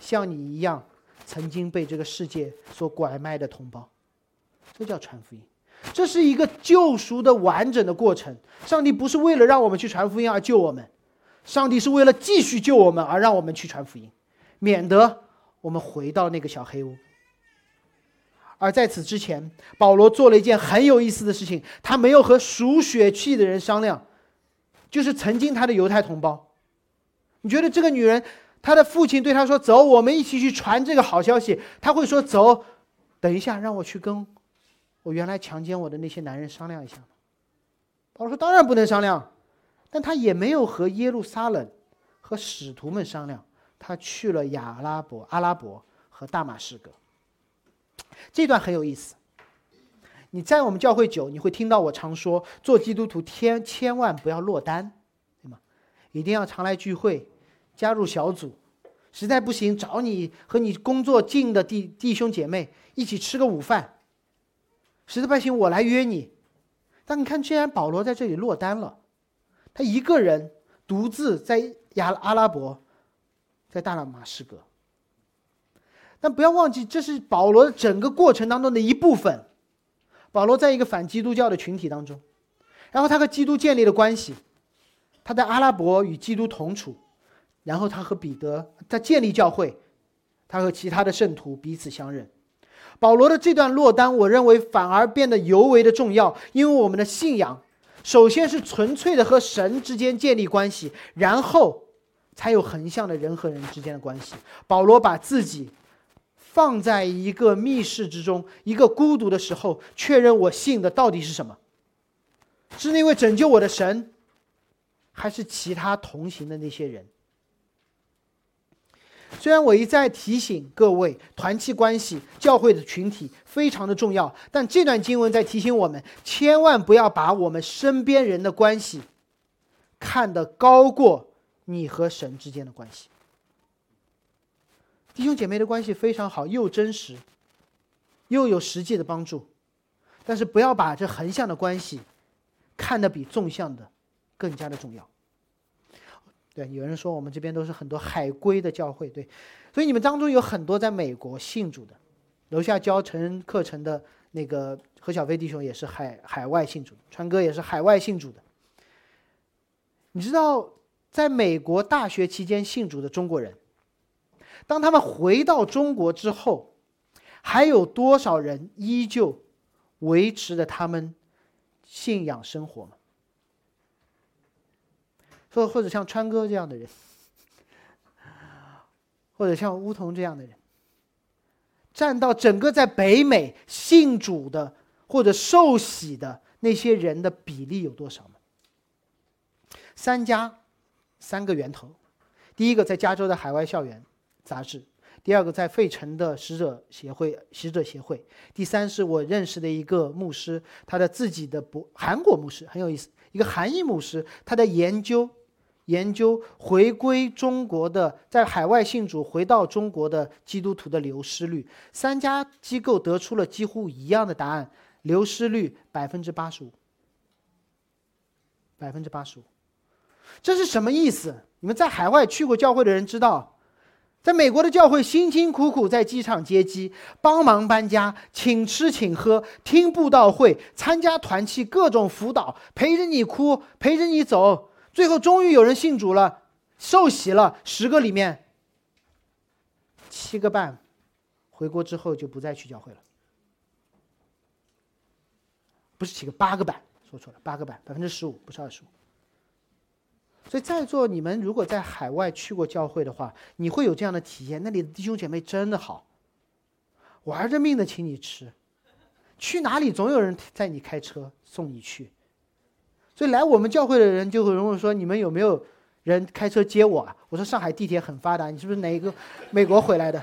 S2: 像你一样。”曾经被这个世界所拐卖的同胞，这叫传福音。这是一个救赎的完整的过程。上帝不是为了让我们去传福音而救我们，上帝是为了继续救我们而让我们去传福音，免得我们回到那个小黑屋。而在此之前，保罗做了一件很有意思的事情，他没有和属血气的人商量，就是曾经他的犹太同胞。你觉得这个女人？他的父亲对他说：“走，我们一起去传这个好消息。”他会说：“走，等一下，让我去跟我原来强奸我的那些男人商量一下。”保罗说：“当然不能商量。”但他也没有和耶路撒冷和使徒们商量，他去了亚拉伯、阿拉伯和大马士革。这段很有意思。你在我们教会久，你会听到我常说：做基督徒，千千万不要落单，对吗？一定要常来聚会。加入小组，实在不行找你和你工作近的弟弟兄姐妹一起吃个午饭。实在不行我来约你。但你看，既然保罗在这里落单了，他一个人独自在亚阿拉伯，在大马士革。但不要忘记，这是保罗整个过程当中的一部分。保罗在一个反基督教的群体当中，然后他和基督建立了关系，他在阿拉伯与基督同处。然后他和彼得，在建立教会，他和其他的圣徒彼此相认。保罗的这段落单，我认为反而变得尤为的重要，因为我们的信仰，首先是纯粹的和神之间建立关系，然后才有横向的人和人之间的关系。保罗把自己放在一个密室之中，一个孤独的时候，确认我信的到底是什么？是那位拯救我的神，还是其他同行的那些人？虽然我一再提醒各位，团契关系、教会的群体非常的重要，但这段经文在提醒我们，千万不要把我们身边人的关系看得高过你和神之间的关系。弟兄姐妹的关系非常好，又真实，又有实际的帮助，但是不要把这横向的关系看得比纵向的更加的重要。对，有人说我们这边都是很多海归的教会，对，所以你们当中有很多在美国信主的，楼下教成人课程的那个何小飞弟兄也是海海外信主，川哥也是海外信主的。你知道，在美国大学期间信主的中国人，当他们回到中国之后，还有多少人依旧维持着他们信仰生活吗？或或者像川哥这样的人，或者像乌桐这样的人，占到整个在北美信主的或者受洗的那些人的比例有多少吗？三家，三个源头，第一个在加州的海外校园杂志，第二个在费城的使者协会使者协会，第三是我认识的一个牧师，他的自己的博韩国牧师很有意思，一个韩裔牧师，他在研究。研究回归中国的在海外信主回到中国的基督徒的流失率，三家机构得出了几乎一样的答案：流失率百分之八十五，百分之八十五。这是什么意思？你们在海外去过教会的人知道，在美国的教会辛辛苦苦在机场接机、帮忙搬家、请吃请喝、听布道会、参加团契、各种辅导，陪着你哭，陪着你走。最后终于有人信主了，受洗了。十个里面，七个半回国之后就不再去教会了。不是七个，八个半，说错了，八个半，百分之十五，不是二十五。所以在座你们如果在海外去过教会的话，你会有这样的体验：那里的弟兄姐妹真的好，玩着命的请你吃，去哪里总有人载你开车送你去。所以来我们教会的人就会问说：“你们有没有人开车接我啊？”我说：“上海地铁很发达，你是不是哪一个 美国回来的？”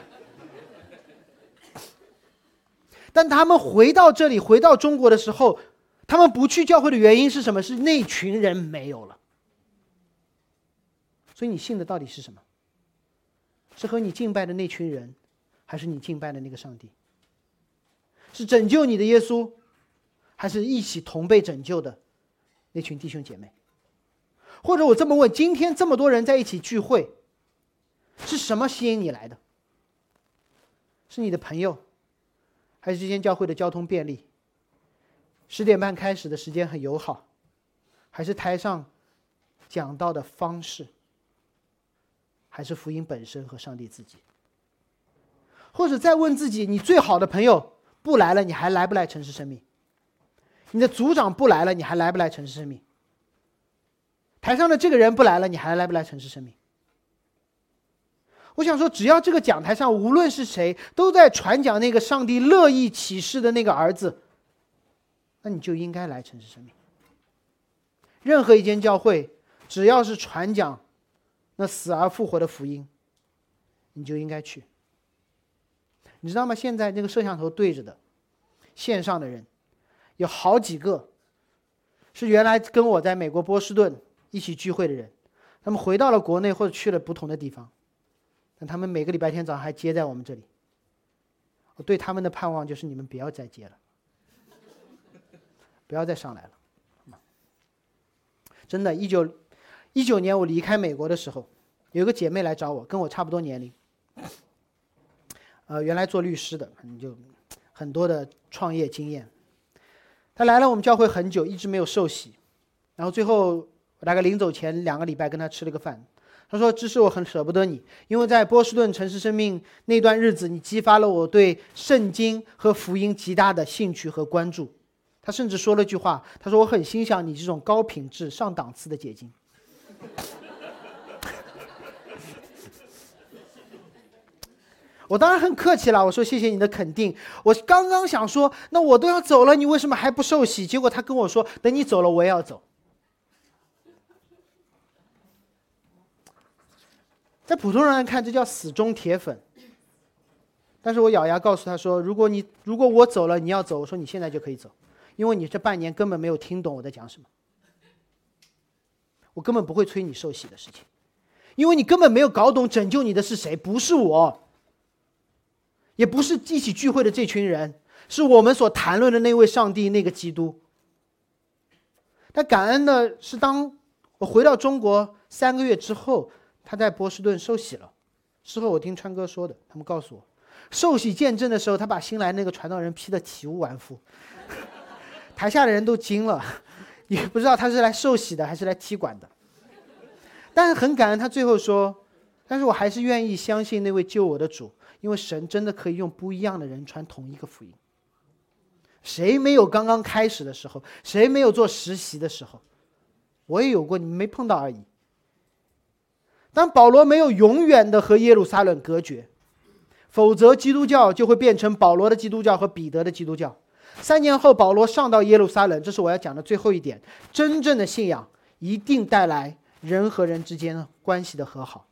S2: 但他们回到这里，回到中国的时候，他们不去教会的原因是什么？是那群人没有了。所以你信的到底是什么？是和你敬拜的那群人，还是你敬拜的那个上帝？是拯救你的耶稣，还是一起同被拯救的？那群弟兄姐妹，或者我这么问：今天这么多人在一起聚会，是什么吸引你来的？是你的朋友，还是这间教会的交通便利？十点半开始的时间很友好，还是台上讲到的方式？还是福音本身和上帝自己？或者再问自己：你最好的朋友不来了，你还来不来城市生命？你的组长不来了，你还来不来城市生命？台上的这个人不来了，你还来不来城市生命？我想说，只要这个讲台上无论是谁都在传讲那个上帝乐意启示的那个儿子，那你就应该来城市生命。任何一间教会，只要是传讲那死而复活的福音，你就应该去。你知道吗？现在那个摄像头对着的线上的人。有好几个是原来跟我在美国波士顿一起聚会的人，他们回到了国内或者去了不同的地方，但他们每个礼拜天早上还接在我们这里。我对他们的盼望就是你们不要再接了，不要再上来了。真的，一九一九年我离开美国的时候，有个姐妹来找我，跟我差不多年龄，呃，原来做律师的，你就很多的创业经验。他来了我们教会很久，一直没有受洗，然后最后我大概临走前两个礼拜跟他吃了个饭，他说：“只是我很舍不得你，因为在波士顿城市生命那段日子，你激发了我对圣经和福音极大的兴趣和关注。”他甚至说了句话，他说：“我很欣赏你这种高品质、上档次的结晶。” 我当然很客气了，我说谢谢你的肯定。我刚刚想说，那我都要走了，你为什么还不受洗？结果他跟我说，等你走了，我也要走。在普通人来看，这叫死忠铁粉。但是我咬牙告诉他说，如果你如果我走了，你要走，我说你现在就可以走，因为你这半年根本没有听懂我在讲什么。我根本不会催你受洗的事情，因为你根本没有搞懂拯救你的是谁，不是我。也不是一起聚会的这群人，是我们所谈论的那位上帝，那个基督。但感恩的是，当我回到中国三个月之后，他在波士顿受洗了。事后我听川哥说的，他们告诉我，受洗见证的时候，他把新来那个传道人批得体无完肤，台下的人都惊了，也不知道他是来受洗的还是来踢馆的。但是很感恩，他最后说：“但是我还是愿意相信那位救我的主。”因为神真的可以用不一样的人传同一个福音。谁没有刚刚开始的时候？谁没有做实习的时候？我也有过，你们没碰到而已。但保罗没有永远的和耶路撒冷隔绝，否则基督教就会变成保罗的基督教和彼得的基督教。三年后，保罗上到耶路撒冷，这是我要讲的最后一点。真正的信仰一定带来人和人之间关系的和好。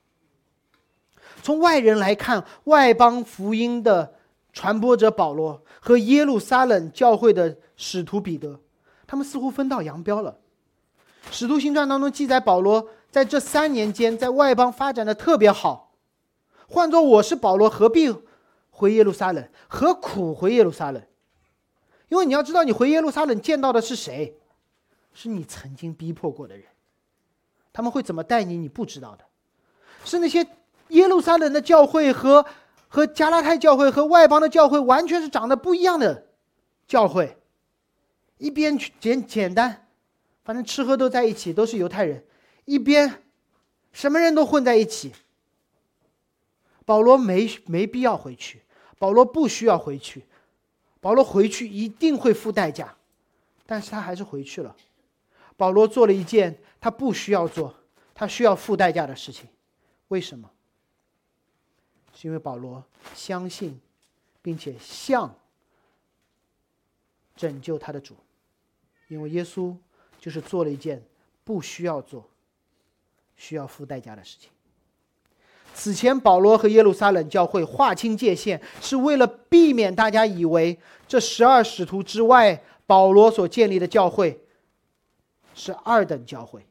S2: 从外人来看，外邦福音的传播者保罗和耶路撒冷教会的使徒彼得，他们似乎分道扬镳了。使徒行传当中记载，保罗在这三年间在外邦发展的特别好。换作我是保罗，何必回耶路撒冷？何苦回耶路撒冷？因为你要知道，你回耶路撒冷见到的是谁？是你曾经逼迫过的人。他们会怎么待你？你不知道的，是那些耶路撒冷的教会和和加拉太教会和外邦的教会完全是长得不一样的教会。一边简简单，反正吃喝都在一起，都是犹太人；一边什么人都混在一起。保罗没没必要回去，保罗不需要回去，保罗回去一定会付代价，但是他还是回去了。保罗做了一件他不需要做，他需要付代价的事情，为什么？是因为保罗相信，并且向拯救他的主，因为耶稣就是做了一件不需要做、需要付代价的事情。此前，保罗和耶路撒冷教会划清界限，是为了避免大家以为这十二使徒之外，保罗所建立的教会是二等教会。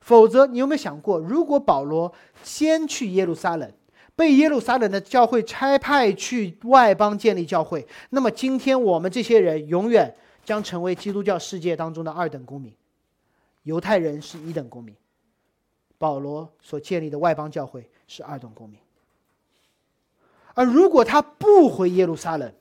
S2: 否则，你有没有想过，如果保罗先去耶路撒冷，被耶路撒冷的教会差派去外邦建立教会，那么今天我们这些人永远将成为基督教世界当中的二等公民，犹太人是一等公民。保罗所建立的外邦教会是二等公民，而如果他不回耶路撒冷，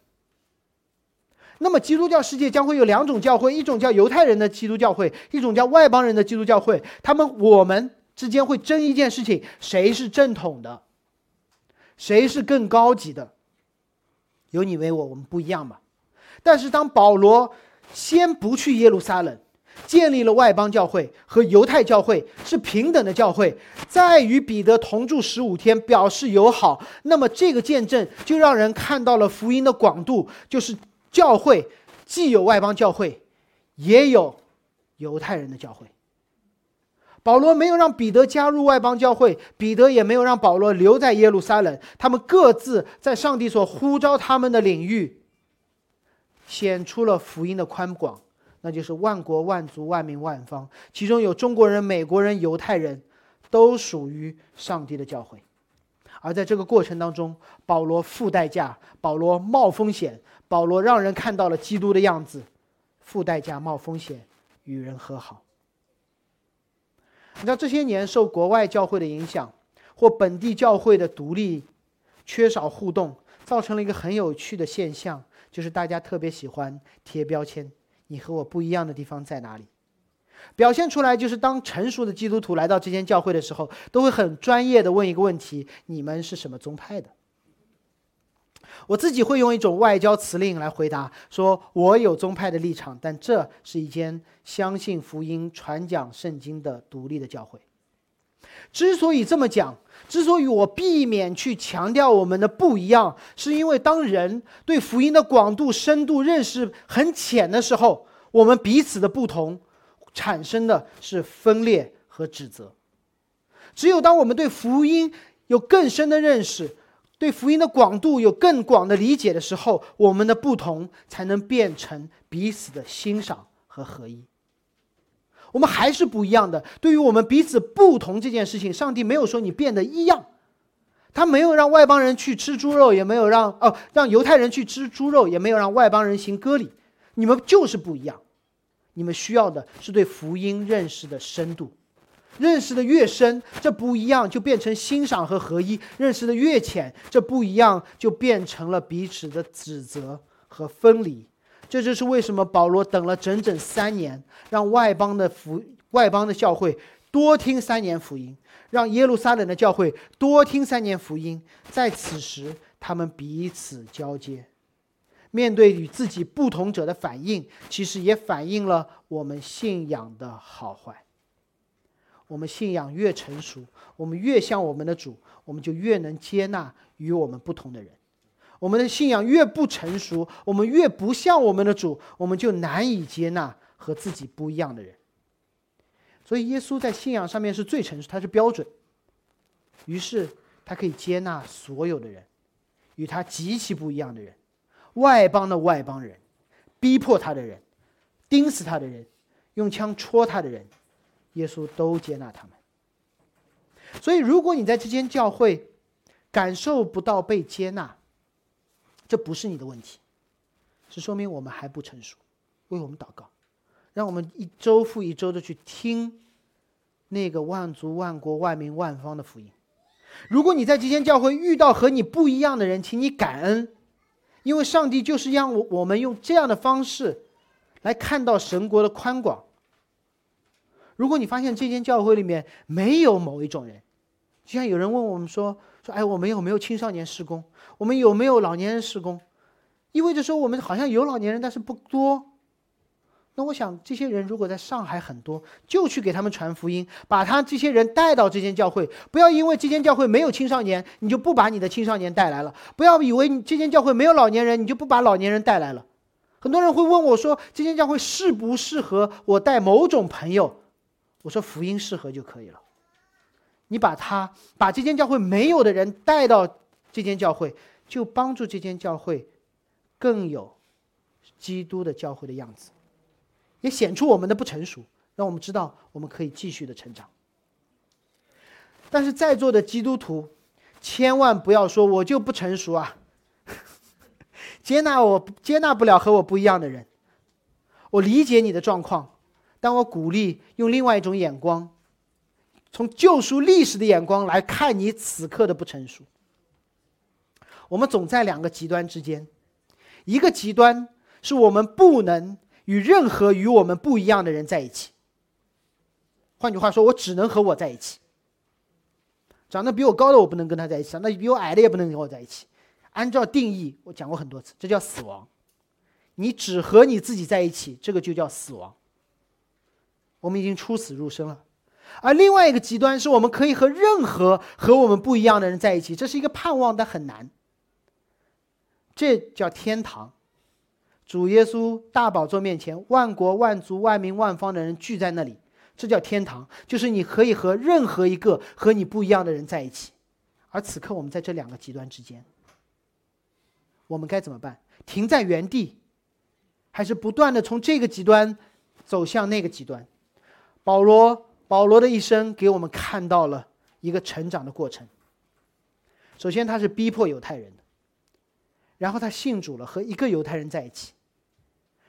S2: 那么基督教世界将会有两种教会：一种叫犹太人的基督教会，一种叫外邦人的基督教会。他们我们之间会争一件事情：谁是正统的，谁是更高级的？有你为我，我们不一样嘛。但是当保罗先不去耶路撒冷。建立了外邦教会和犹太教会是平等的教会，在与彼得同住十五天，表示友好。那么这个见证就让人看到了福音的广度，就是教会既有外邦教会，也有犹太人的教会。保罗没有让彼得加入外邦教会，彼得也没有让保罗留在耶路撒冷，他们各自在上帝所呼召他们的领域，显出了福音的宽广。那就是万国万族万民万方，其中有中国人、美国人、犹太人，都属于上帝的教会。而在这个过程当中，保罗付代价，保罗冒风险，保罗让人看到了基督的样子，付代价冒风险与人和好。你知道这些年受国外教会的影响，或本地教会的独立，缺少互动，造成了一个很有趣的现象，就是大家特别喜欢贴标签。你和我不一样的地方在哪里？表现出来就是，当成熟的基督徒来到这间教会的时候，都会很专业的问一个问题：你们是什么宗派的？我自己会用一种外交辞令来回答，说我有宗派的立场，但这是一间相信福音、传讲圣经的独立的教会。之所以这么讲，之所以我避免去强调我们的不一样，是因为当人对福音的广度、深度认识很浅的时候，我们彼此的不同产生的是分裂和指责。只有当我们对福音有更深的认识，对福音的广度有更广的理解的时候，我们的不同才能变成彼此的欣赏和合一。我们还是不一样的。对于我们彼此不同这件事情，上帝没有说你变得一样，他没有让外邦人去吃猪肉，也没有让哦让犹太人去吃猪肉，也没有让外邦人行割礼。你们就是不一样，你们需要的是对福音认识的深度，认识的越深，这不一样就变成欣赏和合一；认识的越浅，这不一样就变成了彼此的指责和分离。这就是为什么保罗等了整整三年，让外邦的福外邦的教会多听三年福音，让耶路撒冷的教会多听三年福音。在此时，他们彼此交接，面对与自己不同者的反应，其实也反映了我们信仰的好坏。我们信仰越成熟，我们越像我们的主，我们就越能接纳与我们不同的人。我们的信仰越不成熟，我们越不像我们的主，我们就难以接纳和自己不一样的人。所以，耶稣在信仰上面是最成熟，他是标准。于是，他可以接纳所有的人，与他极其不一样的人，外邦的外邦人，逼迫他的人，钉死他的人，用枪戳他的人，耶稣都接纳他们。所以，如果你在这间教会感受不到被接纳，这不是你的问题，是说明我们还不成熟。为我们祷告，让我们一周复一周的去听那个万族万国万民万方的福音。如果你在这间教会遇到和你不一样的人，请你感恩，因为上帝就是让我我们用这样的方式来看到神国的宽广。如果你发现这间教会里面没有某一种人，就像有人问我们说说，哎，我们有没有青少年施工？我们有没有老年人施工？意味着说我们好像有老年人，但是不多。那我想，这些人如果在上海很多，就去给他们传福音，把他这些人带到这间教会。不要因为这间教会没有青少年，你就不把你的青少年带来了；不要以为你这间教会没有老年人，你就不把老年人带来了。很多人会问我说，这间教会适不适合我带某种朋友？我说，福音适合就可以了。你把他把这间教会没有的人带到。这间教会就帮助这间教会更有基督的教会的样子，也显出我们的不成熟，让我们知道我们可以继续的成长。但是在座的基督徒，千万不要说我就不成熟啊，接纳我接纳不了和我不一样的人。我理解你的状况，但我鼓励用另外一种眼光，从救赎历史的眼光来看你此刻的不成熟。我们总在两个极端之间，一个极端是我们不能与任何与我们不一样的人在一起。换句话说，我只能和我在一起。长得比我高的我不能跟他在一起，长得比我矮的也不能跟我在一起。按照定义，我讲过很多次，这叫死亡。你只和你自己在一起，这个就叫死亡。我们已经出死入生了。而另外一个极端是我们可以和任何和我们不一样的人在一起，这是一个盼望，但很难。这叫天堂，主耶稣大宝座面前，万国万族万民万方的人聚在那里，这叫天堂，就是你可以和任何一个和你不一样的人在一起。而此刻我们在这两个极端之间，我们该怎么办？停在原地，还是不断的从这个极端走向那个极端？保罗保罗的一生给我们看到了一个成长的过程。首先，他是逼迫犹太人的。然后他信主了，和一个犹太人在一起。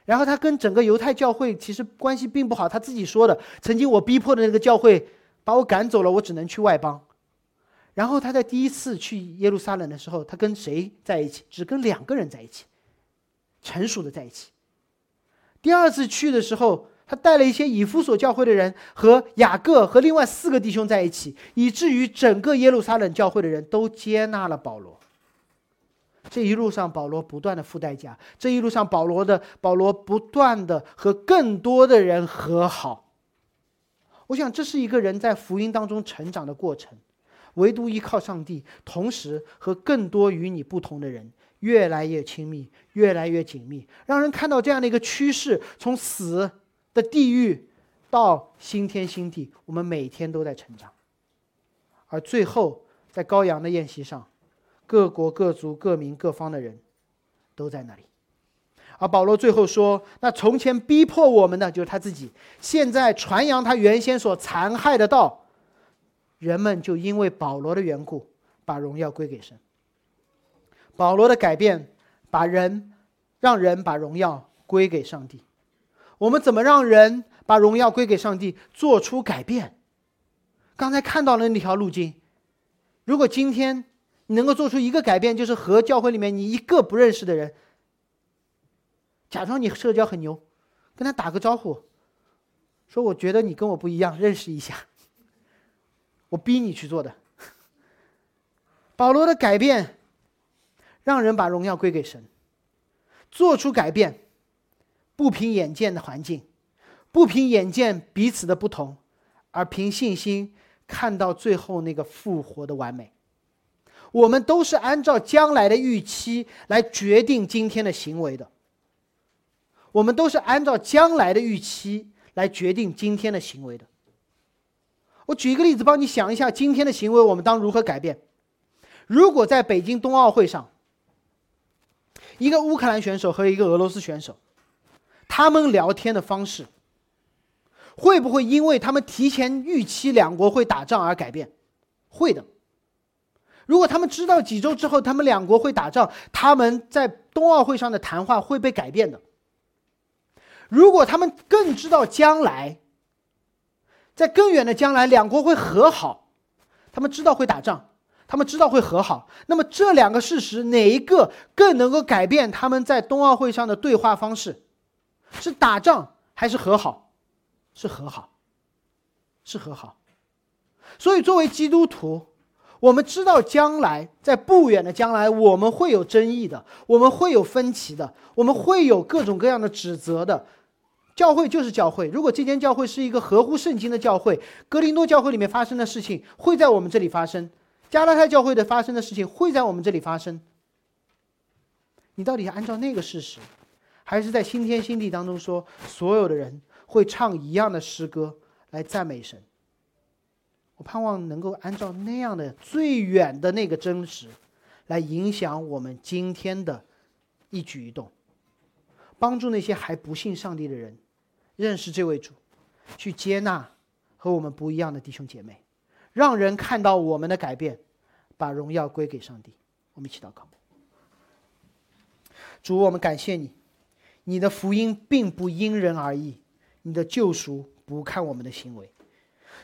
S2: 然后他跟整个犹太教会其实关系并不好，他自己说的：“曾经我逼迫的那个教会把我赶走了，我只能去外邦。”然后他在第一次去耶路撒冷的时候，他跟谁在一起？只跟两个人在一起，成熟的在一起。第二次去的时候，他带了一些以弗所教会的人和雅各和另外四个弟兄在一起，以至于整个耶路撒冷教会的人都接纳了保罗。这一路上，保罗不断的付代价。这一路上，保罗的保罗不断的和更多的人和好。我想，这是一个人在福音当中成长的过程。唯独依靠上帝，同时和更多与你不同的人越来越亲密，越来越紧密，让人看到这样的一个趋势：从死的地狱到新天新地，我们每天都在成长。而最后，在羔羊的宴席上。各国各族各民各方的人，都在那里。而保罗最后说：“那从前逼迫我们的，就是他自己；现在传扬他原先所残害的道，人们就因为保罗的缘故，把荣耀归给神。保罗的改变，把人让人把荣耀归给上帝。我们怎么让人把荣耀归给上帝？做出改变。刚才看到了那条路径。如果今天。”你能够做出一个改变，就是和教会里面你一个不认识的人，假装你社交很牛，跟他打个招呼，说我觉得你跟我不一样，认识一下。我逼你去做的。保罗的改变，让人把荣耀归给神，做出改变，不凭眼见的环境，不凭眼见彼此的不同，而凭信心看到最后那个复活的完美。我们都是按照将来的预期来决定今天的行为的。我们都是按照将来的预期来决定今天的行为的。我举一个例子，帮你想一下今天的行为，我们当如何改变？如果在北京冬奥会上，一个乌克兰选手和一个俄罗斯选手，他们聊天的方式，会不会因为他们提前预期两国会打仗而改变？会的。如果他们知道几周之后他们两国会打仗，他们在冬奥会上的谈话会被改变的。如果他们更知道将来，在更远的将来两国会和好，他们知道会打仗，他们知道会和好，那么这两个事实哪一个更能够改变他们在冬奥会上的对话方式？是打仗还是和好？是和好，是和好。所以作为基督徒。我们知道将来在不远的将来，我们会有争议的，我们会有分歧的，我们会有各种各样的指责的。教会就是教会，如果这间教会是一个合乎圣经的教会，格林多教会里面发生的事情会在我们这里发生，加拉太教会的发生的事情会在我们这里发生。你到底按照那个事实，还是在新天新地当中说，所有的人会唱一样的诗歌来赞美神？我盼望能够按照那样的最远的那个真实，来影响我们今天的一举一动，帮助那些还不信上帝的人认识这位主，去接纳和我们不一样的弟兄姐妹，让人看到我们的改变，把荣耀归给上帝。我们一起祷告。主，我们感谢你，你的福音并不因人而异，你的救赎不看我们的行为。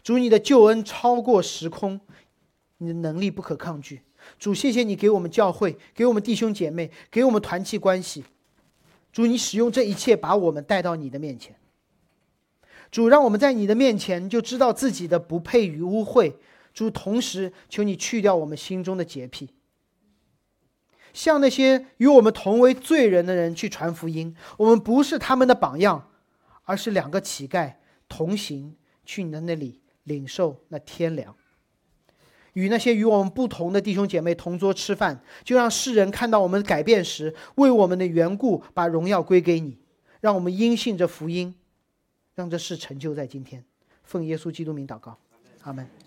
S2: 主，你的救恩超过时空，你的能力不可抗拒。主，谢谢你给我们教会，给我们弟兄姐妹，给我们团契关系。主，你使用这一切把我们带到你的面前。主，让我们在你的面前就知道自己的不配与污秽。主，同时求你去掉我们心中的洁癖，向那些与我们同为罪人的人去传福音。我们不是他们的榜样，而是两个乞丐同行去你的那里。领受那天良，与那些与我们不同的弟兄姐妹同桌吃饭，就让世人看到我们改变时，为我们的缘故把荣耀归给你，让我们因信这福音，让这事成就在今天。奉耶稣基督名祷告，阿门。